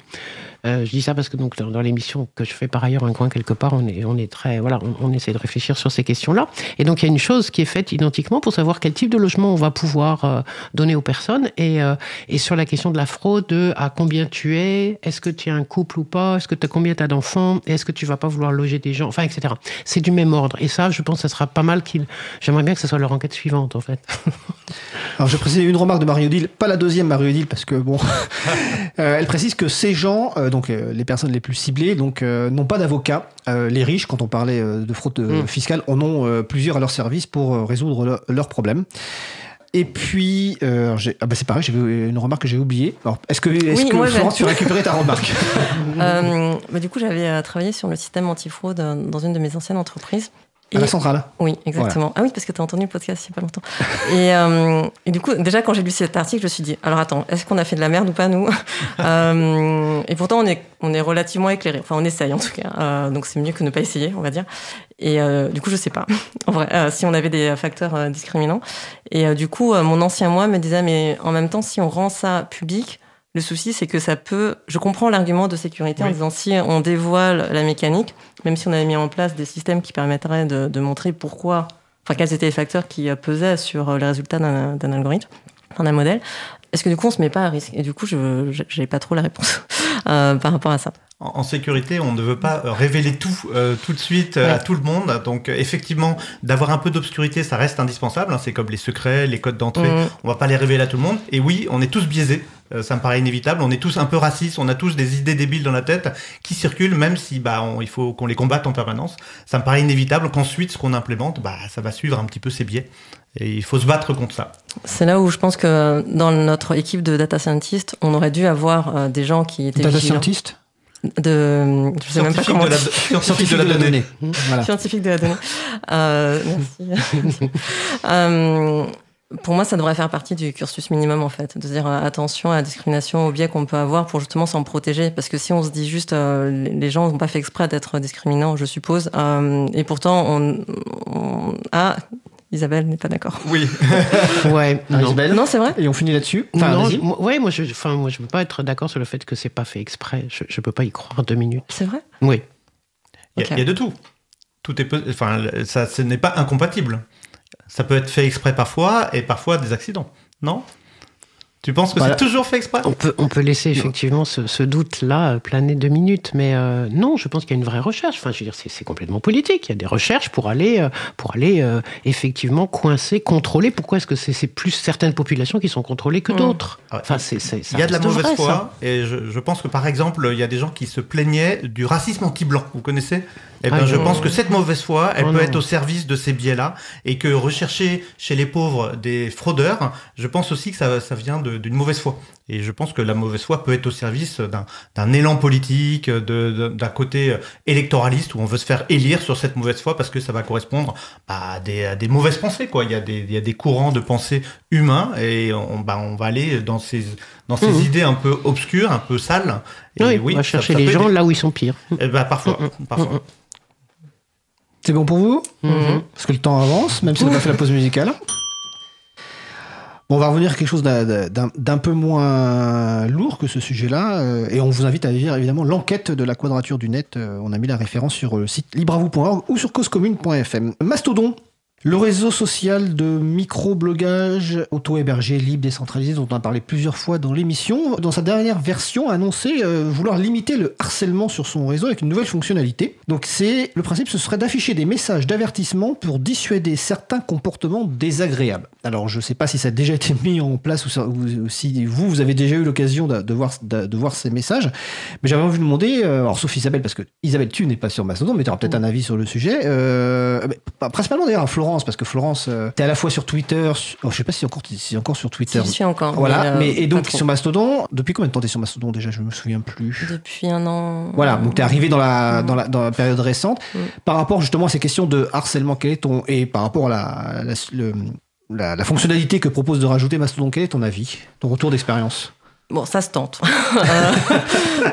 Euh, je dis ça parce que donc dans, l'émission que je fais par ailleurs un coin quelque part, on est on est très voilà, on, essaie de réfléchir sur ces questions-là. Et donc il y a une chose qui est faite identiquement pour savoir quel type de logement on va pouvoir euh, donner aux personnes et euh, et sur la question de la fraude, à combien tu es, est-ce que tu es un couple ou pas, est-ce que tu as combien as d'enfants, est-ce que tu vas pas vouloir loger des gens, enfin etc. C'est du même ordre. Et ça, je pense, que ça sera pas mal qu'il. J'aimerais bien que ce soit leur enquête suivante en fait. Alors je précise une remarque de Marie-Odile, pas la deuxième Marie-Odile parce que bon, elle précise que ces gens donc euh, les personnes les plus ciblées, donc euh, n'ont pas d'avocat. Euh, les riches, quand on parlait de fraude hmm. fiscale, en ont plusieurs à leur service pour résoudre leurs problèmes. Et puis, ah bah c'est pareil, j'ai une remarque que j'ai oubliée. Est-ce que, est que Florence, tu as récupéré ta remarque bah, Du coup, j'avais travaillé sur le système antifraude dans une de mes anciennes entreprises. À la centrale Oui, exactement. Ah oui, parce que tu as entendu le podcast il n'y a pas longtemps. et, euh, et, du coup, déjà, quand j'ai lu cet article, je me suis dit, alors attends, est-ce qu'on a fait de la merde ou pas, nous euh, Et pourtant, on est, on est relativement éclairé. Enfin, on essaye, en tout cas. Euh, donc, c'est mieux que ne pas essayer, on va dire. Et du coup, je sais pas, en vrai, si on avait des facteurs discriminants. Et du coup, mon ancien moi me disait, mais en même temps, si on rend ça public, le souci, c'est que ça peut. Je comprends l'argument de sécurité en disant si on dévoile la mécanique, même si on avait mis en place des systèmes qui permettraient de, montrer pourquoi, enfin, quels étaient les facteurs qui pesaient sur les résultats d'un algorithme, d'un modèle, est-ce que du coup on se met pas à risque? Et du coup, je n'ai pas trop la réponse euh, par rapport à ça en sécurité, on ne veut pas euh, révéler tout euh, tout de suite euh, à tout le monde. Donc effectivement, d'avoir un peu d'obscurité, ça reste indispensable. Hein. C'est comme les secrets, les codes d'entrée. On mm. On va pas les révéler à tout le monde. Et oui, on est tous biaisés. Ça me paraît inévitable. On est tous un peu racistes. On a tous des idées débiles dans la tête qui circulent, même si bah il faut qu'on les combatte en permanence. Ça me paraît inévitable qu'ensuite ce qu'on implémente, bah ça va suivre un petit peu ces biais. Et il faut se battre contre ça. C'est là où je pense que dans notre équipe de data scientists, on aurait dû avoir des gens qui étaient data scientists de je sais même pas comment de la, scientifique de la donnée. Voilà. Scientifique de la donnée. Euh, merci. euh, pour moi, ça devrait faire partie du cursus minimum, en fait, de dire euh, attention à la discrimination, au biais qu'on peut avoir pour justement s'en protéger. Parce que si on se dit juste, euh, les gens n'ont pas fait exprès d'être discriminants, je suppose, euh, et pourtant, on, on a Isabelle n'est pas d'accord. Oui. ouais. Non, Isabelle. non c'est vrai. Et on finit là-dessus? Enfin, non, ouais, moi je, enfin, moi je peux pas être d'accord sur le fait que c'est pas fait exprès. Je, je peux pas y croire deux minutes. C'est vrai? Oui. Il y, a de tout. Tout est, enfin, ça, ce n'est pas incompatible. Ça peut être fait exprès parfois et parfois des accidents. Non? Tu penses que c'est toujours fait exprès? on peut, on peut laisser effectivement ce, doute-là euh, planer deux minutes, mais euh, non, je pense qu'il y a une vraie recherche. Enfin, je veux dire, c'est complètement politique. Il y a des recherches pour aller, euh, pour aller effectivement coincer, contrôler. Pourquoi est-ce que c'est plus certaines populations qui sont contrôlées que mmh. d'autres? Ah Enfin, c'est il y a de la mauvaise foi, et je, je, pense que par exemple, il y a des gens qui se plaignaient du racisme anti-blanc. Vous connaissez? Eh ben, je pense que cette mauvaise foi, elle oh peut être au service de ces biais-là, et que rechercher chez les pauvres des fraudeurs, je pense aussi que ça, ça vient d'une mauvaise foi. Et je pense que la mauvaise foi peut être au service d'un élan politique, d'un côté électoraliste où on veut se faire élire sur cette mauvaise foi parce que ça va correspondre à des, à des mauvaises pensées. Quoi. Il, y a des, il y a des courants de pensée humains et on, bah, on va aller dans ces, dans ces mmh. idées un peu obscures, un peu sales. Et oui, on va chercher les gens là où ils sont pires. Et eh ben, parfois. Mmh, mmh. C'est bon pour vous mhm. Parce que le temps avance, même si on n'a pas fait la pause musicale. Bon, on va revenir à quelque chose d'un peu moins lourd que ce sujet-là. Euh, et on vous invite à lire évidemment l'enquête de la quadrature du net. Euh, on a mis la référence sur le site libravou.org ou sur causecommune.fm. Mastodon, Le réseau social de micro-blogage auto-hébergé, libre, décentralisé, dont on a parlé plusieurs fois dans l'émission, dans sa dernière version, a annoncé euh, vouloir limiter le harcèlement sur son réseau avec une nouvelle fonctionnalité. Donc c'est le principe, ce serait d'afficher des messages d'avertissement pour dissuader certains comportements désagréables. Alors je ne sais pas si ça a déjà été mis en place ou, si vous, vous avez déjà eu l'occasion de, voir, de, voir ces messages, mais j'avais envie de demander, euh, alors sauf Isabelle, parce que Isabelle, tu n'es pas sur Mastodon, mais tu auras peut-être un avis sur le sujet. Euh, principalement d'ailleurs à Florence, parce que Florence, euh, tu es à la fois sur Twitter, oh, je sais pas si encore, si encore sur Twitter. Si, je suis encore. Voilà, mais, et donc sur Mastodon, depuis combien de temps tu es sur Mastodon déjà Je me souviens plus. Depuis un an. Voilà, donc tu es arrivé dans la, dans la, dans la période récente. Mm. Par rapport justement à ces questions de harcèlement, quel est ton. Et par rapport à la, la, la, fonctionnalité que propose de rajouter Mastodon, quel est ton avis, ton retour d'expérience? Bon, ça se tente. Euh,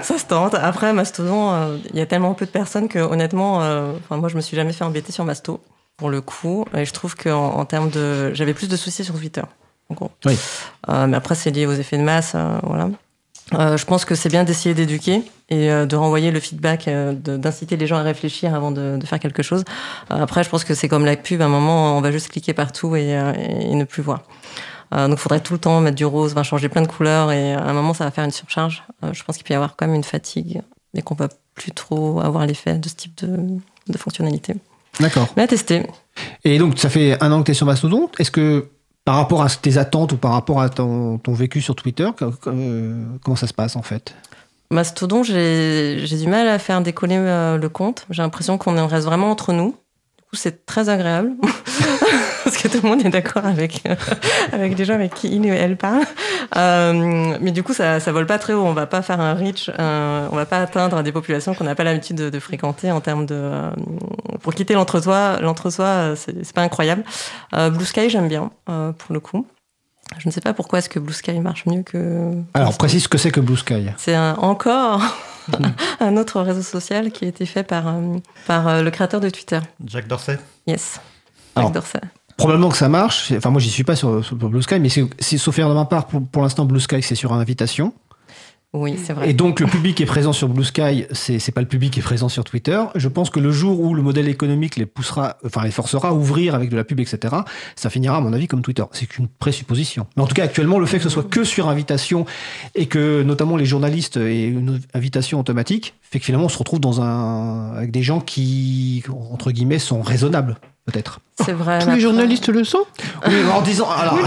ça se tente. Après, Mastodon, euh, il y a tellement peu de personnes que, honnêtement, euh, moi, je me suis jamais fait embêter sur Masto, pour le coup. Et je trouve qu'en en, termes de. J'avais plus de soucis sur Twitter, en gros. Oui. mais après, c'est lié aux effets de masse, voilà. je pense que c'est bien d'essayer d'éduquer et de renvoyer le feedback, d'inciter les gens à réfléchir avant de, de faire quelque chose. après, je pense que c'est comme la pub, à un moment, on va juste cliquer partout et, et ne plus voir. Euh, donc, il faudrait tout le temps mettre du rose, changer plein de couleurs, et à un moment, ça va faire une surcharge. Euh, je pense qu'il peut y avoir quand même une fatigue, mais qu'on peut plus trop avoir l'effet de ce type de, de fonctionnalité. D'accord. Mais à tester. Et donc, ça fait un an que tu es sur Mastodon. Est-ce que par rapport à tes attentes ou par rapport à ton, ton vécu sur Twitter, euh, comment ça se passe en fait? Mastodon, j'ai du mal à faire décoller le compte. J'ai l'impression qu'on reste vraiment entre nous. C'est très agréable. parce que tout le monde est d'accord avec, euh, avec les gens avec qui il ou elle parle. Euh, mais du coup, ça, ça vole pas très haut. On va pas faire un reach, on va pas atteindre des populations qu'on n'a pas l'habitude de, fréquenter en termes de. Euh, pour quitter l'entre-soi, l'entre-soi, c'est pas incroyable. Blue Sky, j'aime bien, pour le coup. Je ne sais pas pourquoi est-ce que Blue Sky marche mieux que. Alors, précise ce que c'est que Blue Sky. C'est encore un autre réseau social qui a été fait par, par le créateur de Twitter. Jack Dorsey Yes. Jack Dorsey. Probablement que ça marche. Enfin, moi, j'y suis pas sur, Blue Sky, mais c'est sauf faire de ma part, pour, l'instant, Blue Sky, c'est sur invitation. Oui, c'est vrai. Et donc, le public est présent sur Blue Sky, c'est pas le public qui est présent sur Twitter. Je pense que le jour où le modèle économique les poussera, enfin, les forcera à ouvrir avec de la pub, etc., ça finira, à mon avis, comme Twitter. C'est qu'une présupposition. Mais en tout cas, actuellement, le fait que ce soit que sur invitation et que, notamment, les journalistes aient une invitation automatique, fait que finalement, on se retrouve dans un, avec des gens qui, entre guillemets, sont raisonnables peut-être. C'est vrai. Tous les journalistes le sont Oui, en disant, alors,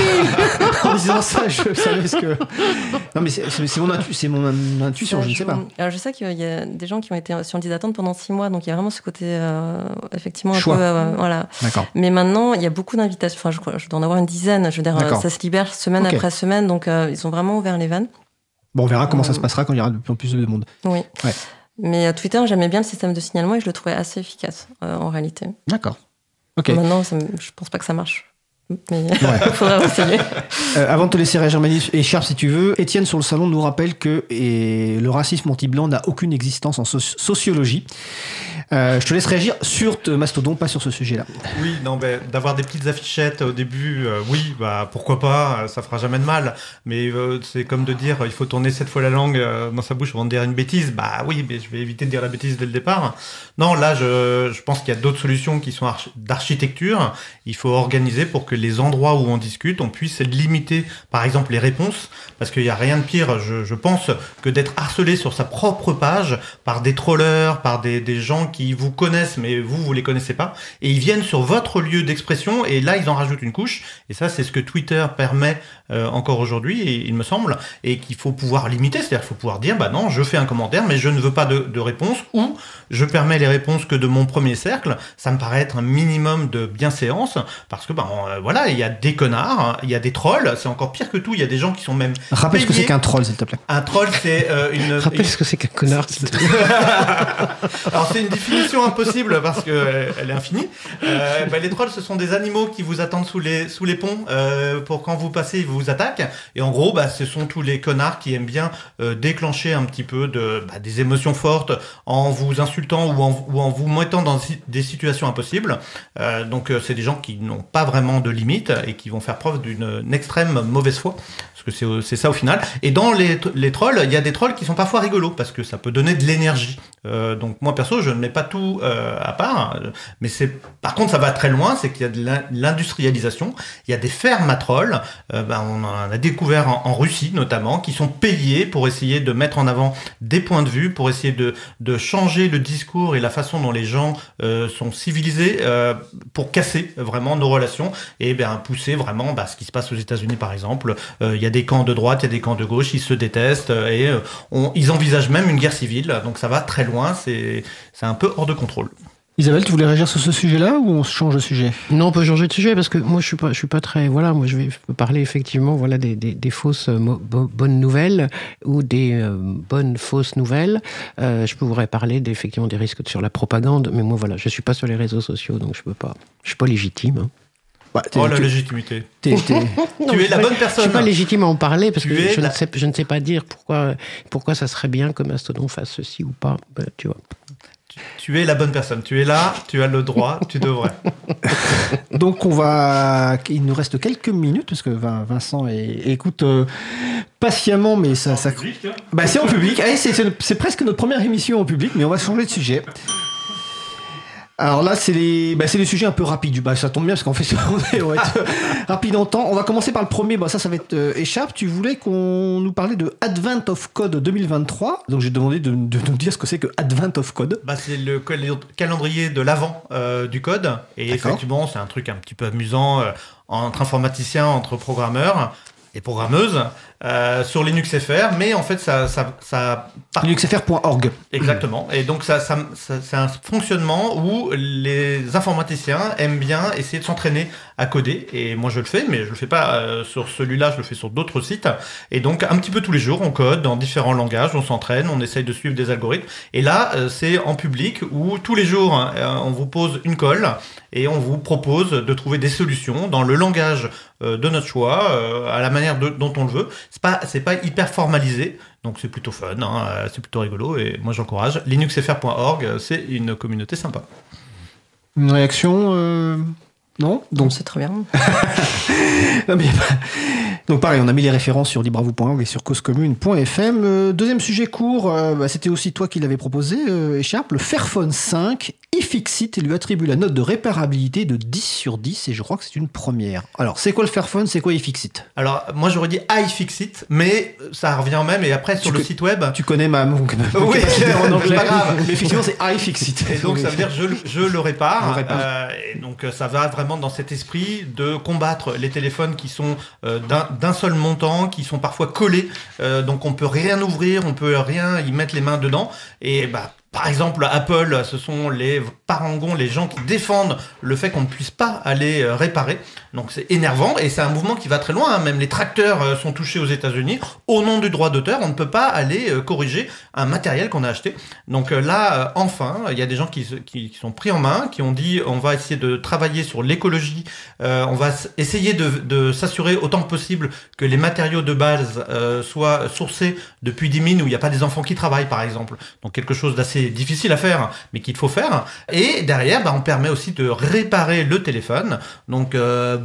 en disant ça, je savais ce que. Non, mais c'est mon, intu, mon intuition, je ne sais pas. Alors, je sais qu'il y a des gens qui ont été sur liste d'attente pendant six mois, donc il y a vraiment ce côté, euh, effectivement, un peu. Euh, voilà. D'accord. Mais maintenant, il y a beaucoup d'invitations. Enfin, je, crois, je dois en avoir une dizaine. Je veux dire, ça se libère semaine après semaine, donc euh, ils ont vraiment ouvert les vannes. Bon, on verra comment ça se passera quand il y aura de plus en plus de monde. Oui. Ouais. Mais Twitter, j'aimais bien le système de signalement et je le trouvais assez efficace en réalité. D'accord. Maintenant, ça, je pense pas que ça marche. Mais il faudra essayer. Euh, avant de te laisser réagir, Manu, et Sharp si tu veux, Étienne sur le salon nous rappelle que et le racisme anti-blanc n'a aucune existence en sociologie. Euh, je te laisse réagir sur Mastodon, pas sur ce sujet-là. Oui, non, ben, d'avoir des petites affichettes au début, euh, oui, bah pourquoi pas, ça fera jamais de mal. Mais c'est comme de dire, il faut tourner sept fois la langue dans sa bouche avant de dire une bêtise. Bah oui, mais je vais éviter de dire la bêtise dès le départ. Non, là, je, je pense qu'il y a d'autres solutions qui sont d'architecture. Il faut organiser pour que les endroits où on discute, on puisse limiter, par exemple, les réponses, parce qu'il n'y a rien de pire, je, pense, que d'être harcelé sur sa propre page par des trollers, par des, des, gens qui vous connaissent, mais vous, vous les connaissez pas, et ils viennent sur votre lieu d'expression, et là, ils en rajoutent une couche, et ça, c'est ce que Twitter permet euh, encore aujourd'hui, il me semble, et qu'il faut pouvoir limiter, c'est-à-dire qu'il faut pouvoir dire, bah non, je fais un commentaire, mais je ne veux pas de, de réponse, ou je permets les réponses que de mon premier cercle, ça me paraît être un minimum de bienséance, parce que, bah, voilà, il y a des connards, hein, il y a des trolls, c'est encore pire que tout, il y a des gens qui sont même. Rappelle ce que c'est qu'un troll, s'il te plaît. Un troll, c'est euh, une. Rappelle ce que c'est qu'un connard, s'il te plaît. Alors, c'est une impossible parce qu'elle euh, elle est infinie. Euh, bah, les trolls, ce sont des animaux qui vous attendent sous les, ponts pour quand vous passez, ils vous attaquent. Et en gros, bah, ce sont tous les connards qui aiment bien déclencher un petit peu bah, des émotions fortes en vous insultant ou en, ou en vous mettant dans des situations impossibles. donc, c'est des gens qui n'ont pas vraiment de limites et qui vont faire preuve d'une extrême mauvaise foi. Parce que c'est ça au final. Et dans les, trolls, il y a des trolls qui sont parfois rigolos parce que ça peut donner de l'énergie. Euh, donc moi perso, je ne mets pas tout à part, mais c'est par contre ça va très loin, c'est qu'il y a de l'industrialisation, il y a des fermes à trolls, ben, on a découvert en, Russie notamment, qui sont payés pour essayer de mettre en avant des points de vue, pour essayer de, de changer le discours et la façon dont les gens sont civilisés, pour casser vraiment nos relations et ben, pousser vraiment bah, ce qui se passe aux États-Unis par exemple. Il y a des camps de droite, il y a des camps de gauche, ils se détestent et ils envisagent même une guerre civile, donc ça va très loin, c'est un peu hors de contrôle. Isabelle, tu voulais réagir sur ce sujet-là ou on change de sujet? Non, on peut changer de sujet parce que moi je suis pas, je suis pas très. Voilà, moi je vais parler effectivement voilà des, des, fausses euh, bonnes nouvelles ou des euh, bonnes fausses nouvelles. Euh, je pourrais parler effectivement des risques sur la propagande, mais moi voilà, je suis pas sur les réseaux sociaux donc je peux pas. Je suis pas légitime. Hein. Bah, oh la légitimité. tu es la bonne personne. Je suis pas légitime à en parler parce que je, ne sais, je ne sais pas dire pourquoi, pourquoi ça serait bien que Mastodon fasse ceci ou pas. Bah, tu vois. Tu es la bonne personne. Tu es là, tu as le droit, tu devrais. Donc on va. Il nous reste quelques minutes parce que Vincent écoute euh, patiemment, mais ça. ça... Hein. Bah, c'est en public. c'est presque notre première émission en public, mais on va changer de sujet. Alors là, c'est les, bah, c'est les sujets un peu rapides. Bah, ça tombe bien parce qu'en fait, on va être rapide en temps. On va commencer par le premier. Bah, ça, ça va être euh, échappe. Tu voulais qu'on nous parlait de Advent of Code 2023. Donc j'ai demandé de, nous dire ce que c'est que Advent of Code. Bah, c'est le calendrier de l'avant euh, du code. Et effectivement, c'est un truc un petit peu amusant euh, entre informaticiens, entre programmeurs et programmeuses. Euh, sur Linux FR, mais en fait, ça. ça, ça LinuxFR.org. Exactement. Et donc, ça, ça, c'est un fonctionnement où les informaticiens aiment bien essayer de s'entraîner à coder. Et moi, je le fais, mais je le fais pas euh, sur celui-là, je le fais sur d'autres sites. Et donc, un petit peu tous les jours, on code dans différents langages, on s'entraîne, on essaye de suivre des algorithmes. Et là, euh, c'est en public où tous les jours, hein, on vous pose une colle et on vous propose de trouver des solutions dans le langage de notre choix, à la manière dont on le veut. C'est pas, c'est pas hyper formalisé, donc c'est plutôt fun, hein, euh, c'est plutôt rigolo et moi j'encourage. Linuxfr.org, c'est une communauté sympa. Une réaction euh, Non Donc c'est très bien. non, mais, donc pareil, on a mis les références sur libravou.org et sur causecommune.fm. Euh, deuxième sujet court, euh, bah, c'était aussi toi qui l'avais proposé, euh, Écharpe. Le Fairphone 5, iFixit, et lui attribue la note de réparabilité de 10 sur 10 et je crois que c'est une première. Alors, c'est quoi le Fairphone? C'est quoi iFixit? Alors, moi j'aurais dit iFixit, mais ça revient même et après sur le site web. Tu connais ma mon, Oui, en anglais. pas grave. Mais effectivement, c'est iFixit. Et donc ça veut dire je, je le répare. et donc ça va vraiment dans cet esprit de combattre les téléphones qui sont d'un d'un seul montant, qui sont parfois collés, euh, donc on peut rien ouvrir, on peut rien y mettre les mains dedans, et bah par exemple, Apple, ce sont les parangons, les gens qui défendent le fait qu'on ne puisse pas aller euh, réparer. Donc c'est énervant et c'est un mouvement qui va très loin. Hein. Même les tracteurs euh, sont touchés aux États-Unis. Au nom du droit d'auteur, on ne peut pas aller euh, corriger un matériel qu'on a acheté. Donc là, enfin, il y a des gens qui, sont pris en main, qui ont dit on va essayer de travailler sur l'écologie, on va essayer de, de s'assurer autant que possible que les matériaux de base soient sourcés depuis des mines où il n'y a pas des enfants qui travaillent, par exemple. Donc quelque chose d'assez difficile à faire, mais qu'il faut faire. Et derrière, bah, on permet aussi de réparer le téléphone. Donc, euh,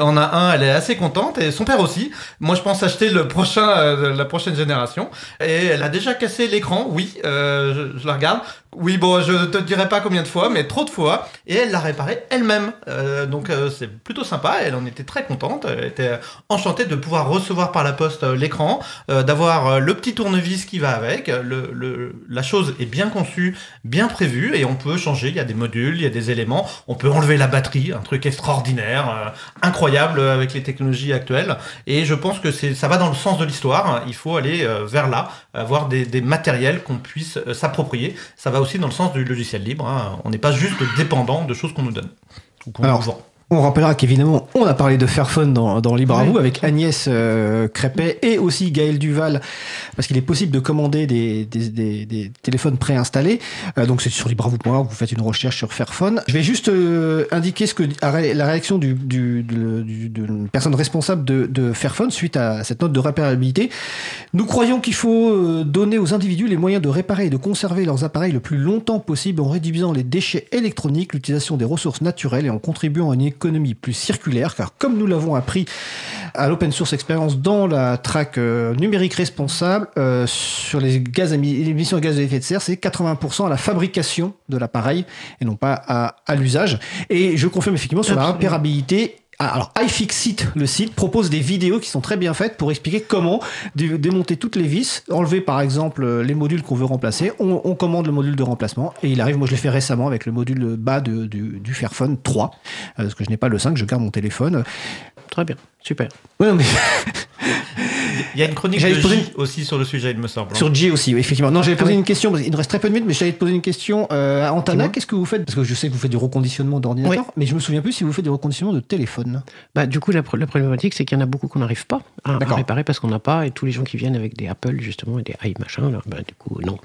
en a un, elle est assez contente, et son père aussi. Moi, je pense acheter le prochain, euh, la prochaine génération. Et elle a déjà cassé l'écran, oui, euh, je, la regarde. Oui, bon, je te dirai pas combien de fois, mais trop de fois. Et elle l'a réparé elle-même. Euh, donc euh, c'est plutôt sympa. Elle en était très contente. Elle était enchantée de pouvoir recevoir par la poste euh, l'écran, d'avoir le petit tournevis qui va avec. Le, la chose est bien conçue, bien prévue, et on peut changer. Il y a des modules, il y a des éléments. On peut enlever la batterie, un truc extraordinaire, incroyable avec les technologies actuelles. Et je pense que c'est, ça va dans le sens de l'histoire. Il faut aller vers là, avoir des, des matériels qu'on puisse s'approprier. Ça va aussi dans le sens du logiciel libre. Hein. On n'est pas juste dépendant de choses qu'on nous donne ou qu'on nous vend. On rappellera qu'évidemment, on a parlé de Fairphone dans, dans Libre à vous avec Agnès euh, Crépet et aussi Gaël Duval, parce qu'il est possible de commander des, des, des, des téléphones préinstallés. Euh, donc c'est sur libreavou.org, vous faites une recherche sur Fairphone. Je vais juste euh, indiquer ce que la réaction du, du, du, de la personne responsable de, de, Fairphone suite à cette note de réparabilité. Nous croyons qu'il faut euh, donner aux individus les moyens de réparer et de conserver leurs appareils le plus longtemps possible en réduisant les déchets électroniques, l'utilisation des ressources naturelles et en contribuant à une économie plus circulaire, car comme nous l'avons appris à l'open source expérience dans la track euh, numérique responsable euh, sur les gaz émissions de gaz à effet de serre, c'est 80% à la fabrication de l'appareil et non pas à, à l'usage. Et je confirme effectivement sur la repérabilité ah, alors, iFixit, le site, propose des vidéos qui sont très bien faites pour expliquer comment démonter toutes les vis, enlever par exemple euh, les modules qu'on veut remplacer. On, commande le module de remplacement et il arrive, moi je l'ai fait récemment avec le module bas du, Fairphone 3, euh, parce que je n'ai pas le 5, je garde mon téléphone. Très bien, super. Ouais, mais... Il y a une chronique de J aussi sur le sujet, il me semble. Sur J aussi, effectivement. Non, j'avais posé ah une question, il nous reste très peu de minutes, mais j'allais te poser une question. Euh, à Antana, qu'est-ce que vous faites? Parce que je sais que vous faites du reconditionnement d'ordinateur, mais je me souviens plus si vous faites du reconditionnement de téléphone. Bah, du coup, la, problématique, c'est qu'il y en a beaucoup qu'on n'arrive pas à, réparer parce qu'on n'a pas, et tous les gens qui viennent avec des Apple, justement, et des i machin, là, bah, du coup, non.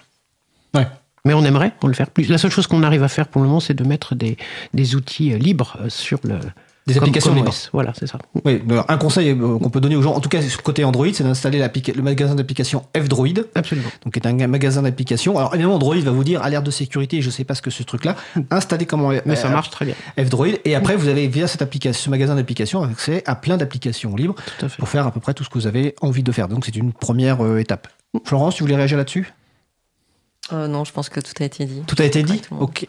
Ouais. Mais on aimerait on le faire plus. La seule chose qu'on arrive à faire pour le moment, c'est de mettre des, des outils euh, libres euh, sur le, des applications libres. Voilà, c'est ça. Oui, un conseil euh, qu'on peut donner aux gens, en tout cas côté Android, c'est d'installer le magasin d'applications F-Droid. Absolument. Donc, est un magasin d'applications. Alors, évidemment, Android va vous dire alerte de sécurité, je ne sais pas ce que ce truc-là. Installez comment. Mais ça marche très bien. F-Droid. Et après, vous avez via cette application, ce magasin d'applications accès à plein d'applications libres pour faire à peu près tout ce que vous avez envie de faire. Donc, c'est une première euh, étape. Florence, tu voulais réagir là-dessus? Euh, Non, je pense que tout a été dit. Tout a été dit? Ok.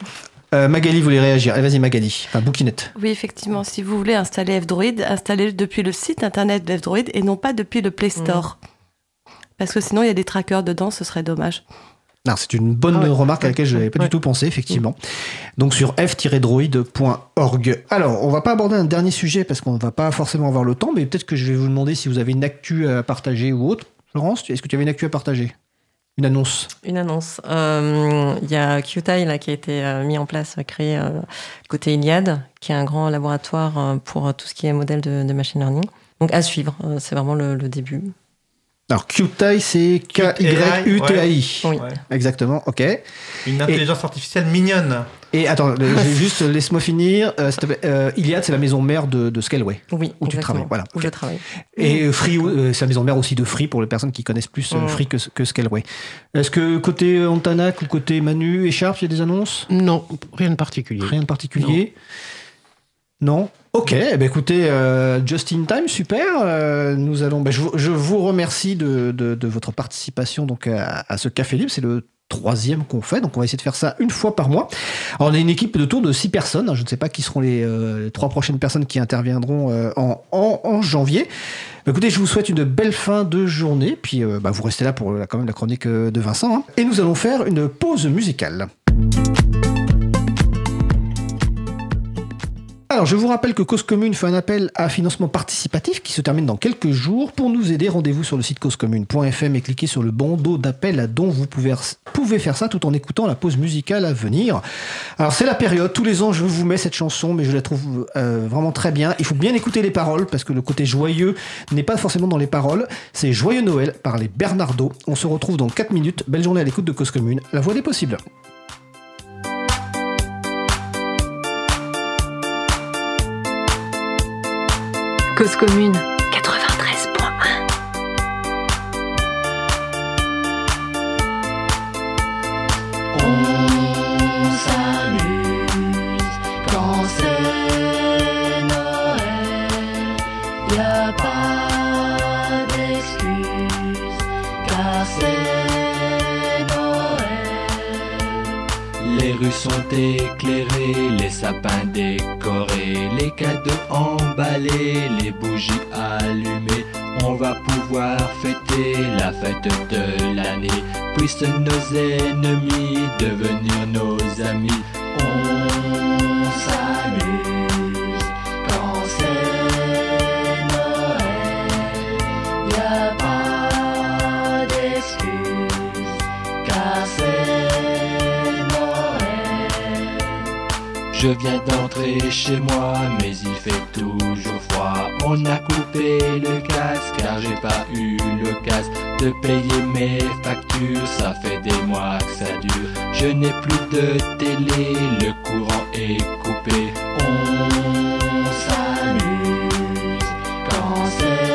Euh, Magali voulait réagir. Allez, vas-y, Magali. Enfin, Bookinette. Oui, effectivement. Si vous voulez installer F-Droid, installez-le depuis le site internet de F-Droid et non pas depuis le Play Store. Parce que sinon, il y a des trackers dedans, ce serait dommage. C'est une bonne ah remarque à laquelle je n'avais pas du tout pensé, effectivement. Donc sur f-droid.org. Alors, on va pas aborder un dernier sujet parce qu'on ne va pas forcément avoir le temps, mais peut-être que je vais vous demander si vous avez une actu à partager ou autre. Florence, est-ce que tu avais une actu à partager? Une annonce Une annonce. Euh, il y a QTI là, qui a été euh, mis en place, créé euh, côté Iliad, qui est un grand laboratoire pour tout ce qui est modèle de, machine learning. Donc à suivre, c'est vraiment le, début. Alors QTI, c'est K-Y-U-T-A-I. Oui. Exactement, ok. Une intelligence artificielle mignonne. Et attends, juste laisse-moi finir. Euh, euh, Iliad, c'est la maison mère de, Scaleway. Oui, où tu travailles. Voilà. Où je travaille. Et Free, euh, c'est la maison mère aussi de Free pour les personnes qui connaissent plus mm. Free que, que Scaleway. Est-ce que côté Antanac ou côté Manu et Sharp, il y a des annonces? Non, rien de particulier. Rien de particulier? Non, Ok, eh ben écoutez, just in time, super. nous allons. Ben, je, vous remercie de, votre participation donc à, ce café libre. C'est le troisième qu'on fait. Donc on va essayer de faire ça une fois par mois. On a une équipe de tour de six personnes. Je ne sais pas qui seront les, euh, trois prochaines personnes qui interviendront euh, en, janvier. Bah, écoutez, je vous souhaite une belle fin de journée. Puis euh, bah, vous restez là pour quand même la chronique de Vincent. Hein. Et nous allons faire une pause musicale. Alors, je vous rappelle que Cause Commune fait un appel à financement participatif qui se termine dans quelques jours. Pour nous aider, rendez-vous sur le site causecommune.fm et cliquez sur le bandeau d'appel dont vous pouvez, pouvez, faire ça tout en écoutant la pause musicale à venir. Alors, c'est la période. Tous les ans, je vous mets cette chanson, mais je la trouve euh, vraiment très bien. Il faut bien écouter les paroles parce que le côté joyeux n'est pas forcément dans les paroles. C'est Joyeux Noël par les Bernardo. On se retrouve dans 4 minutes. Belle journée à l'écoute de Cause Commune, la voix des possibles. Cause commune sont éclairées, les sapins décorés, les cadeaux emballés, les bougies allumées. On va pouvoir fêter la fête de l'année. Puissent nos ennemis devenir nos amis. On s'amuse Je viens d'entrer chez moi, mais il fait toujours froid. On a coupé le gaz car j'ai pas eu l'occasion de payer mes factures. Ça fait des mois que ça dure. Je n'ai plus de télé, le courant est coupé. On s'amuse quand c'est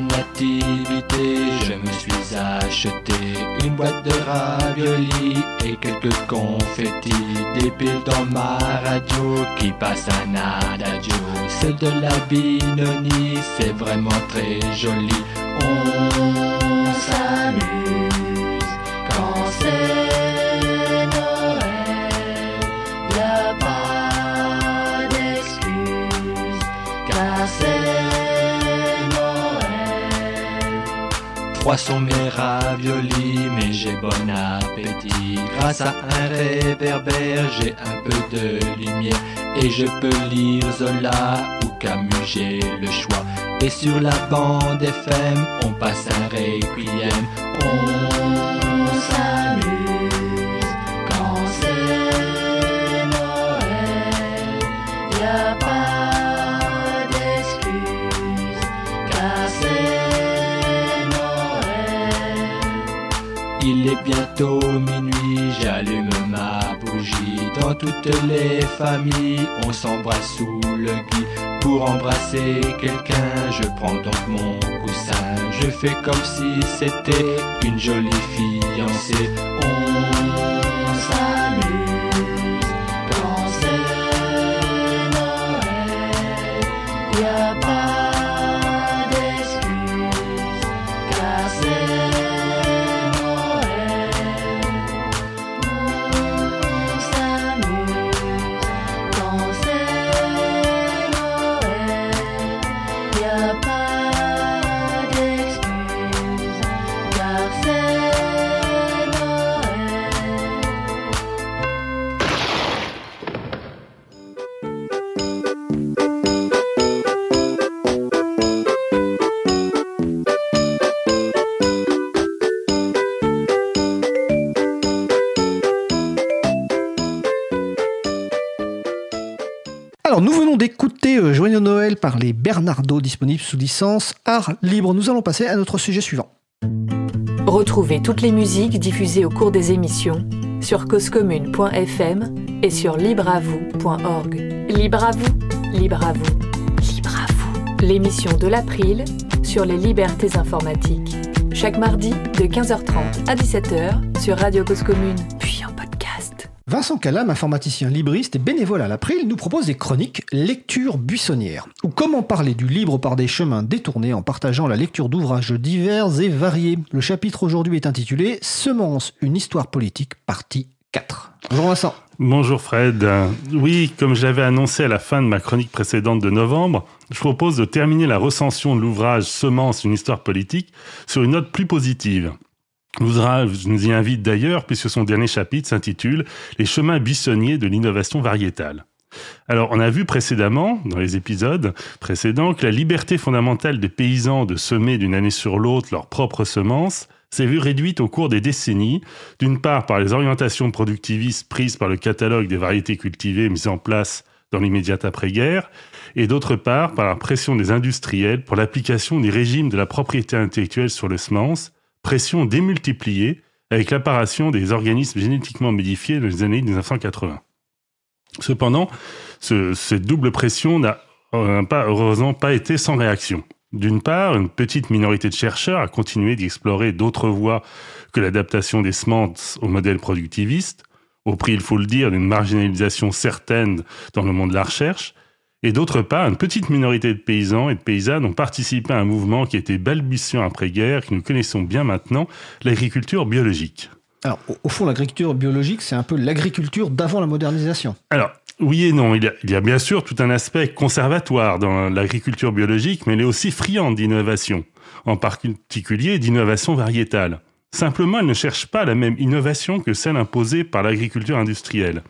nativité, je me suis acheter une boîte de raviolis et quelques confettis. Des piles dans ma radio qui passe un adagio. C'est de la binonie, c'est vraiment très joli. On s'amuse Poisson mes raviolis, mais j'ai bon appétit. Grâce à un réverbère, j'ai un peu de lumière. Et je peux lire Zola ou Camus, j'ai le choix. Et sur la bande FM, on passe un requiem. On Il est bientôt minuit, j'allume ma bougie. Dans toutes les familles, on s'embrasse sous le gui. Pour embrasser quelqu'un, je prends donc mon coussin. Je fais comme si c'était une jolie fiancée. On s'amuse par les Bernardo, disponibles sous licence Art Libre. Nous allons passer à notre sujet suivant. Retrouvez toutes les musiques diffusées au cours des émissions sur causecommune.fm et sur libreavoue.org. Libre à vous, libre à vous, libre à vous. L'émission de l'April sur les libertés informatiques. Chaque mardi de 15h30 à 17h sur Radio Cause Commune, puis. Vincent Calam, informaticien libriste et bénévole à l'April, nous propose des chroniques Lecture buissonnière, ou comment parler du libre par des chemins détournés en partageant la lecture d'ouvrages divers et variés. Le chapitre aujourd'hui est intitulé Semence, une histoire politique, partie 4. Bonjour Vincent. Bonjour Fred. Oui, comme je l'avais annoncé à la fin de ma chronique précédente de novembre, je propose de terminer la recension de l'ouvrage Semence, une histoire politique sur une note plus positive. L'ouvrage nous y invite d'ailleurs puisque son dernier chapitre s'intitule Les chemins buissonniers de l'innovation variétale. Alors, on a vu précédemment, dans les épisodes précédents, que la liberté fondamentale des paysans de semer d'une année sur l'autre leurs propres semences s'est vue réduite au cours des décennies, d'une part par les orientations productivistes prises par le catalogue des variétés cultivées mis en place dans l'immédiate après-guerre, et d'autre part par la pression des industriels pour l'application des régimes de la propriété intellectuelle sur les semences, pression démultipliée avec l'apparition des organismes génétiquement modifiés dans les années 1980. Cependant, ce- cette double pression n'a euh, heureusement pas été sans réaction. D'une part, une petite minorité de chercheurs a continué d'explorer d'autres voies que l'adaptation des semences au modèle productiviste, au prix, il faut le dire, d'une marginalisation certaine dans le monde de la recherche. Et d'autre part, une petite minorité de paysans et de paysannes ont participé à un mouvement qui était balbutiant après-guerre, que nous connaissons bien maintenant, l'agriculture biologique. Alors, au, fond, l'agriculture biologique, c'est un peu l'agriculture d'avant la modernisation. Alors, oui et non. Il y, a, il y a bien sûr tout un aspect conservatoire dans l'agriculture biologique, mais elle est aussi friande d'innovation, en particulier d'innovation variétale. Simplement, elle ne cherche pas la même innovation que celle imposée par l'agriculture industrielle.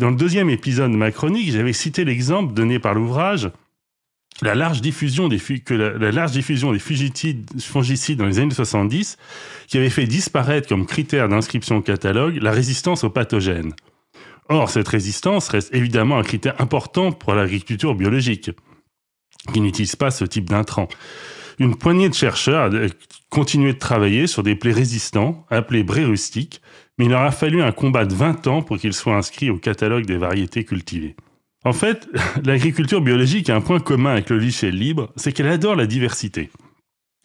Dans le deuxième épisode de ma chronique, j'avais cité l'exemple donné par l'ouvrage la large diffusion des que fongicides dans les années 70 qui avait fait disparaître comme critère d'inscription au catalogue la résistance aux pathogènes. Or, cette résistance reste évidemment un critère important pour l'agriculture biologique, qui n'utilise pas ce type d'intrant. Une poignée de chercheurs a continué de travailler sur des plaies résistants, appelés brés rustiques, mais il leur a fallu un combat de 20 ans pour qu'ils soient inscrits au catalogue des variétés cultivées. En fait, l'agriculture biologique a un point commun avec le logiciel libre, c'est qu'elle adore la diversité.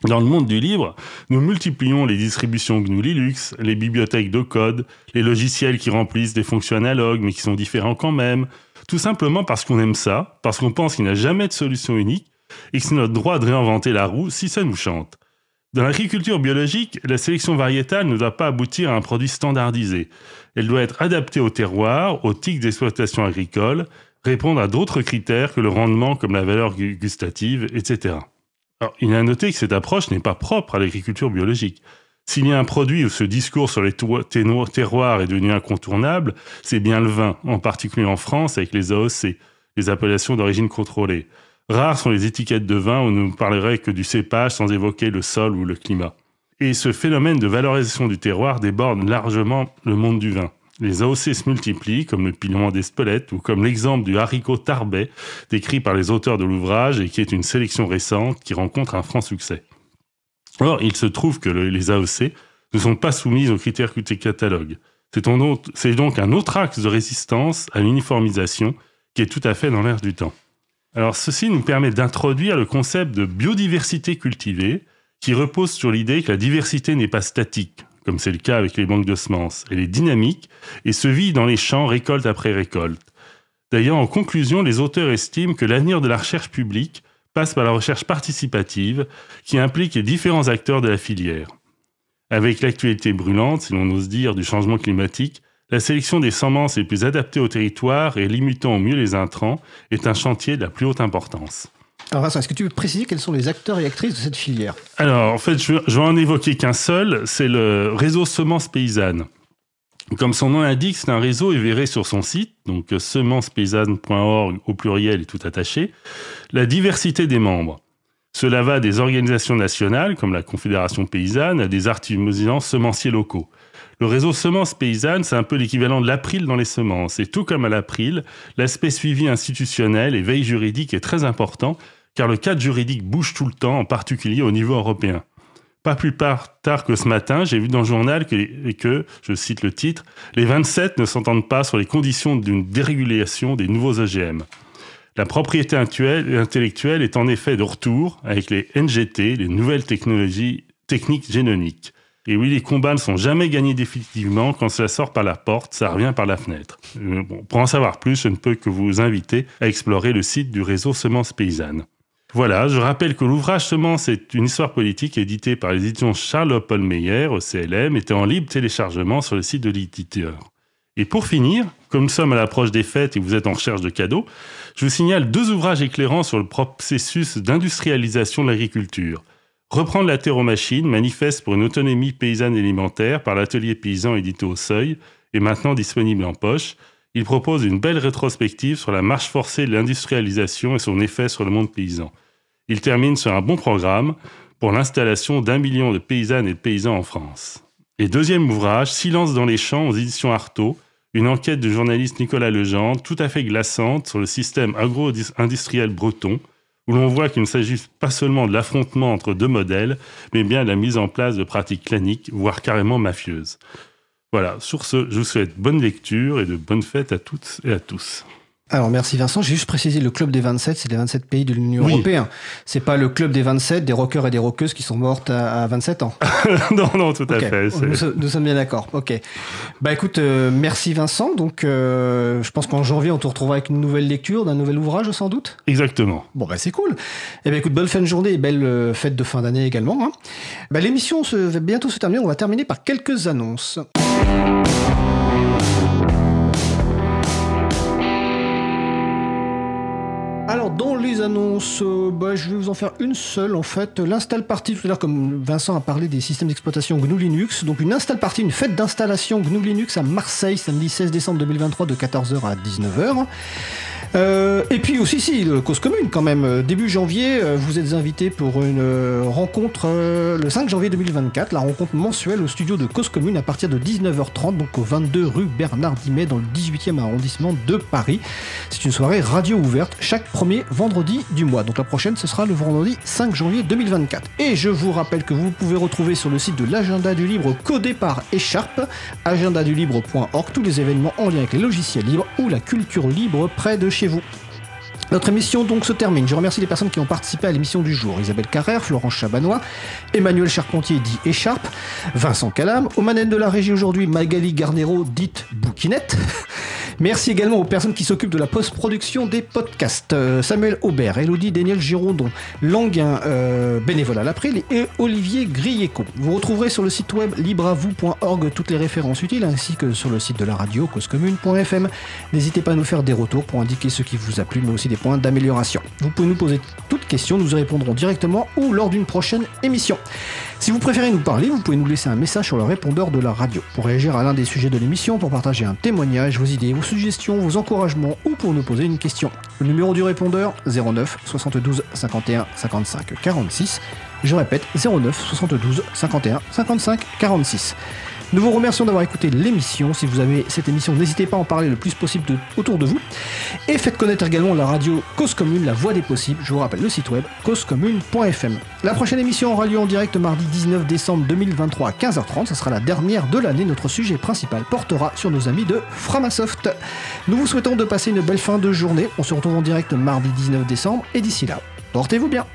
Dans le monde du livre, nous multiplions les distributions GNU Linux, les bibliothèques de code, les logiciels qui remplissent des fonctions analogues mais qui sont différents quand même, tout simplement parce qu'on aime ça, parce qu'on pense qu'il n'y a jamais de solution unique et que c'est notre droit de réinventer la roue si ça nous chante. Dans l'agriculture biologique, la sélection variétale ne doit pas aboutir à un produit standardisé. Elle doit être adaptée au terroir, aux tics d'exploitation agricole, répondre à d'autres critères que le rendement comme la valeur gustative, etc. Il est à noter que cette approche n'est pas propre à l'agriculture biologique. S'il y a un produit où ce discours sur les terroirs est devenu incontournable, c'est bien le vin, en particulier en France avec les AOC, les appellations d'origine contrôlée. Rares sont les étiquettes de vin où on ne parlerait que du cépage sans évoquer le sol ou le climat. Et ce phénomène de valorisation du terroir déborde largement le monde du vin. Les AOC se multiplient, comme le pilement d'Espelette ou comme l'exemple du haricot tarbet, décrit par les auteurs de l'ouvrage et qui est une sélection récente qui rencontre un franc succès. Or, il se trouve que les AOC ne sont pas soumises aux critères QT catalogue. C'est donc un autre axe de résistance à l'uniformisation qui est tout à fait dans l'air du temps. Alors, ceci nous permet d'introduire le concept de biodiversité cultivée qui repose sur l'idée que la diversité n'est pas statique, comme c'est le cas avec les banques de semences. Elle est dynamique et se vit dans les champs récolte après récolte. D'ailleurs, en conclusion, les auteurs estiment que l'avenir de la recherche publique passe par la recherche participative qui implique les différents acteurs de la filière. Avec l'actualité brûlante, si l'on ose dire, du changement climatique, la sélection des semences les plus adaptées au territoire et limitant au mieux les intrants est un chantier de la plus haute importance. Alors Vincent, est-ce que tu veux préciser quels sont les acteurs et actrices de cette filière? Alors en fait, je, je vais en évoquer qu'un seul, c'est le réseau Semences Paysannes. Comme son nom l'indique, c'est un réseau et sur son site, donc semencespaysannes.org au pluriel et tout attaché, la diversité des membres. Cela va des organisations nationales, comme la Confédération paysanne, à des artisans semenciers locaux. Le réseau Semences Paysannes, c'est un peu l'équivalent de l'April dans les semences. Et tout comme à l'April, l'aspect suivi institutionnel et veille juridique est très important, car le cadre juridique bouge tout le temps, en particulier au niveau européen. Pas plus tard que ce matin, j'ai vu dans le journal que, je cite le titre, les 27 ne s'entendent pas sur les conditions d'une dérégulation des nouveaux OGM. La propriété intellectuelle est en effet de retour avec les NGT, les nouvelles technologies techniques génomiques. Et oui, les combats ne sont jamais gagnés définitivement. Quand cela sort par la porte, ça revient par la fenêtre. Euh, pour en savoir plus, je ne peux que vous inviter à explorer le site du réseau Semences Paysannes. Voilà, je rappelle que l'ouvrage Semence est une histoire politique édité par les éditions Charles Meyer au CLM était en libre téléchargement sur le site de l'éditeur. Et pour finir, comme nous sommes à l'approche des fêtes et vous êtes en recherche de cadeaux, je vous signale deux ouvrages éclairants sur le processus d'industrialisation de l'agriculture. Reprendre la terre aux machines, manifeste pour une autonomie paysanne alimentaire par l'atelier paysan édité au seuil et maintenant disponible en poche. Il propose une belle rétrospective sur la marche forcée de l'industrialisation et son effet sur le monde paysan. Il termine sur un bon programme pour l'installation d'un million de paysannes et de paysans en France. Et deuxième ouvrage, Silence dans les champs aux éditions Artaud, une enquête du journaliste Nicolas Legendre, tout à fait glaçante sur le système agro-industriel breton, où l'on voit qu'il ne s'agit pas seulement de l'affrontement entre deux modèles, mais bien de la mise en place de pratiques claniques, voire carrément mafieuses. Voilà, sur ce, je vous souhaite bonne lecture et de bonnes fêtes à toutes et à tous. Alors merci Vincent, j'ai juste précisé le club des 27, c'est les 27 pays de l'Union européenne. C'est pas le club des 27 des rockers et des rockeuses qui sont mortes à, 27 ans. non, non, tout à fait. Nous, sommes bien d'accord. Ok. Bah écoute, euh, merci Vincent. Donc euh, je pense qu'en janvier on te retrouvera avec une nouvelle lecture d'un nouvel ouvrage sans doute. Exactement. Bon bah c'est cool. Eh bien écoute, bonne fin de journée et belle euh, fête de fin d'année également. Hein. Bah, l'émission va bientôt se terminer. On va terminer par quelques annonces. Dans les annonces, euh, bah, je vais vous en faire une seule en fait. L'install party, tout à l'heure comme Vincent a parlé des systèmes d'exploitation GNU Linux, donc une install party, une fête d'installation GNU Linux à Marseille samedi 16 décembre 2023 de 14h à 19h. Euh, et puis aussi, si, le cause commune quand même. Euh, début janvier, euh, vous êtes invité pour une rencontre le 5 janvier 2024, la rencontre mensuelle au studio de cause commune à partir de 19h30, donc au 22 rue Bernard Dimet dans le 18e arrondissement de Paris. C'est une soirée radio ouverte chaque premier vendredi du mois. Donc la prochaine, ce sera le vendredi 5 janvier 2024. Et je vous rappelle que vous pouvez retrouver sur le site de l'agenda du libre codé par Echarpe, agendadulibre.org, tous les événements en lien avec les logiciels libres ou la culture libre près de chez vous. Notre émission donc se termine. Je remercie les personnes qui ont participé à l'émission du jour. Isabelle Carrère, Florence Chabanois, Emmanuel Charpentier dit Écharpe, Vincent Calam, aux manettes de la régie aujourd'hui Magali Garnero dite Bouquinette. Merci également aux personnes qui s'occupent de la post-production des podcasts. Euh, Samuel Aubert, Elodie Daniel Girondon, Languin, euh, bénévole à l'April et Olivier Grieco. Vous retrouverez sur le site web libreavou.org toutes les références utiles ainsi que sur le site de la radio causecommune.fm. N'hésitez pas à nous faire des retours pour indiquer ce qui vous a plu mais aussi points d'amélioration. Vous pouvez nous poser toutes questions, nous y répondrons directement ou lors d'une prochaine émission. Si vous préférez nous parler, vous pouvez nous laisser un message sur le répondeur de la radio. Pour réagir à l'un des sujets de l'émission, pour partager un témoignage, vos idées, vos suggestions, vos encouragements ou pour nous poser une question. Le numéro du répondeur 09 72 51 55 46. Je répète 09 72 51 55 46. Nous vous remercions d'avoir écouté l'émission. Si vous avez cette émission, n'hésitez pas à en parler le plus possible autour de vous. Et faites connaître également la radio Cause Commune, la voix des possibles. Je vous rappelle le site web causecommune.fm. La prochaine émission aura lieu en direct mardi 19 décembre 2023 à 15h30. Ce sera la dernière de l'année. Notre sujet principal portera sur nos amis de Framasoft. Nous vous souhaitons de passer une belle fin de journée. On se retrouve en direct mardi 19 décembre. Et d'ici là, portez-vous bien.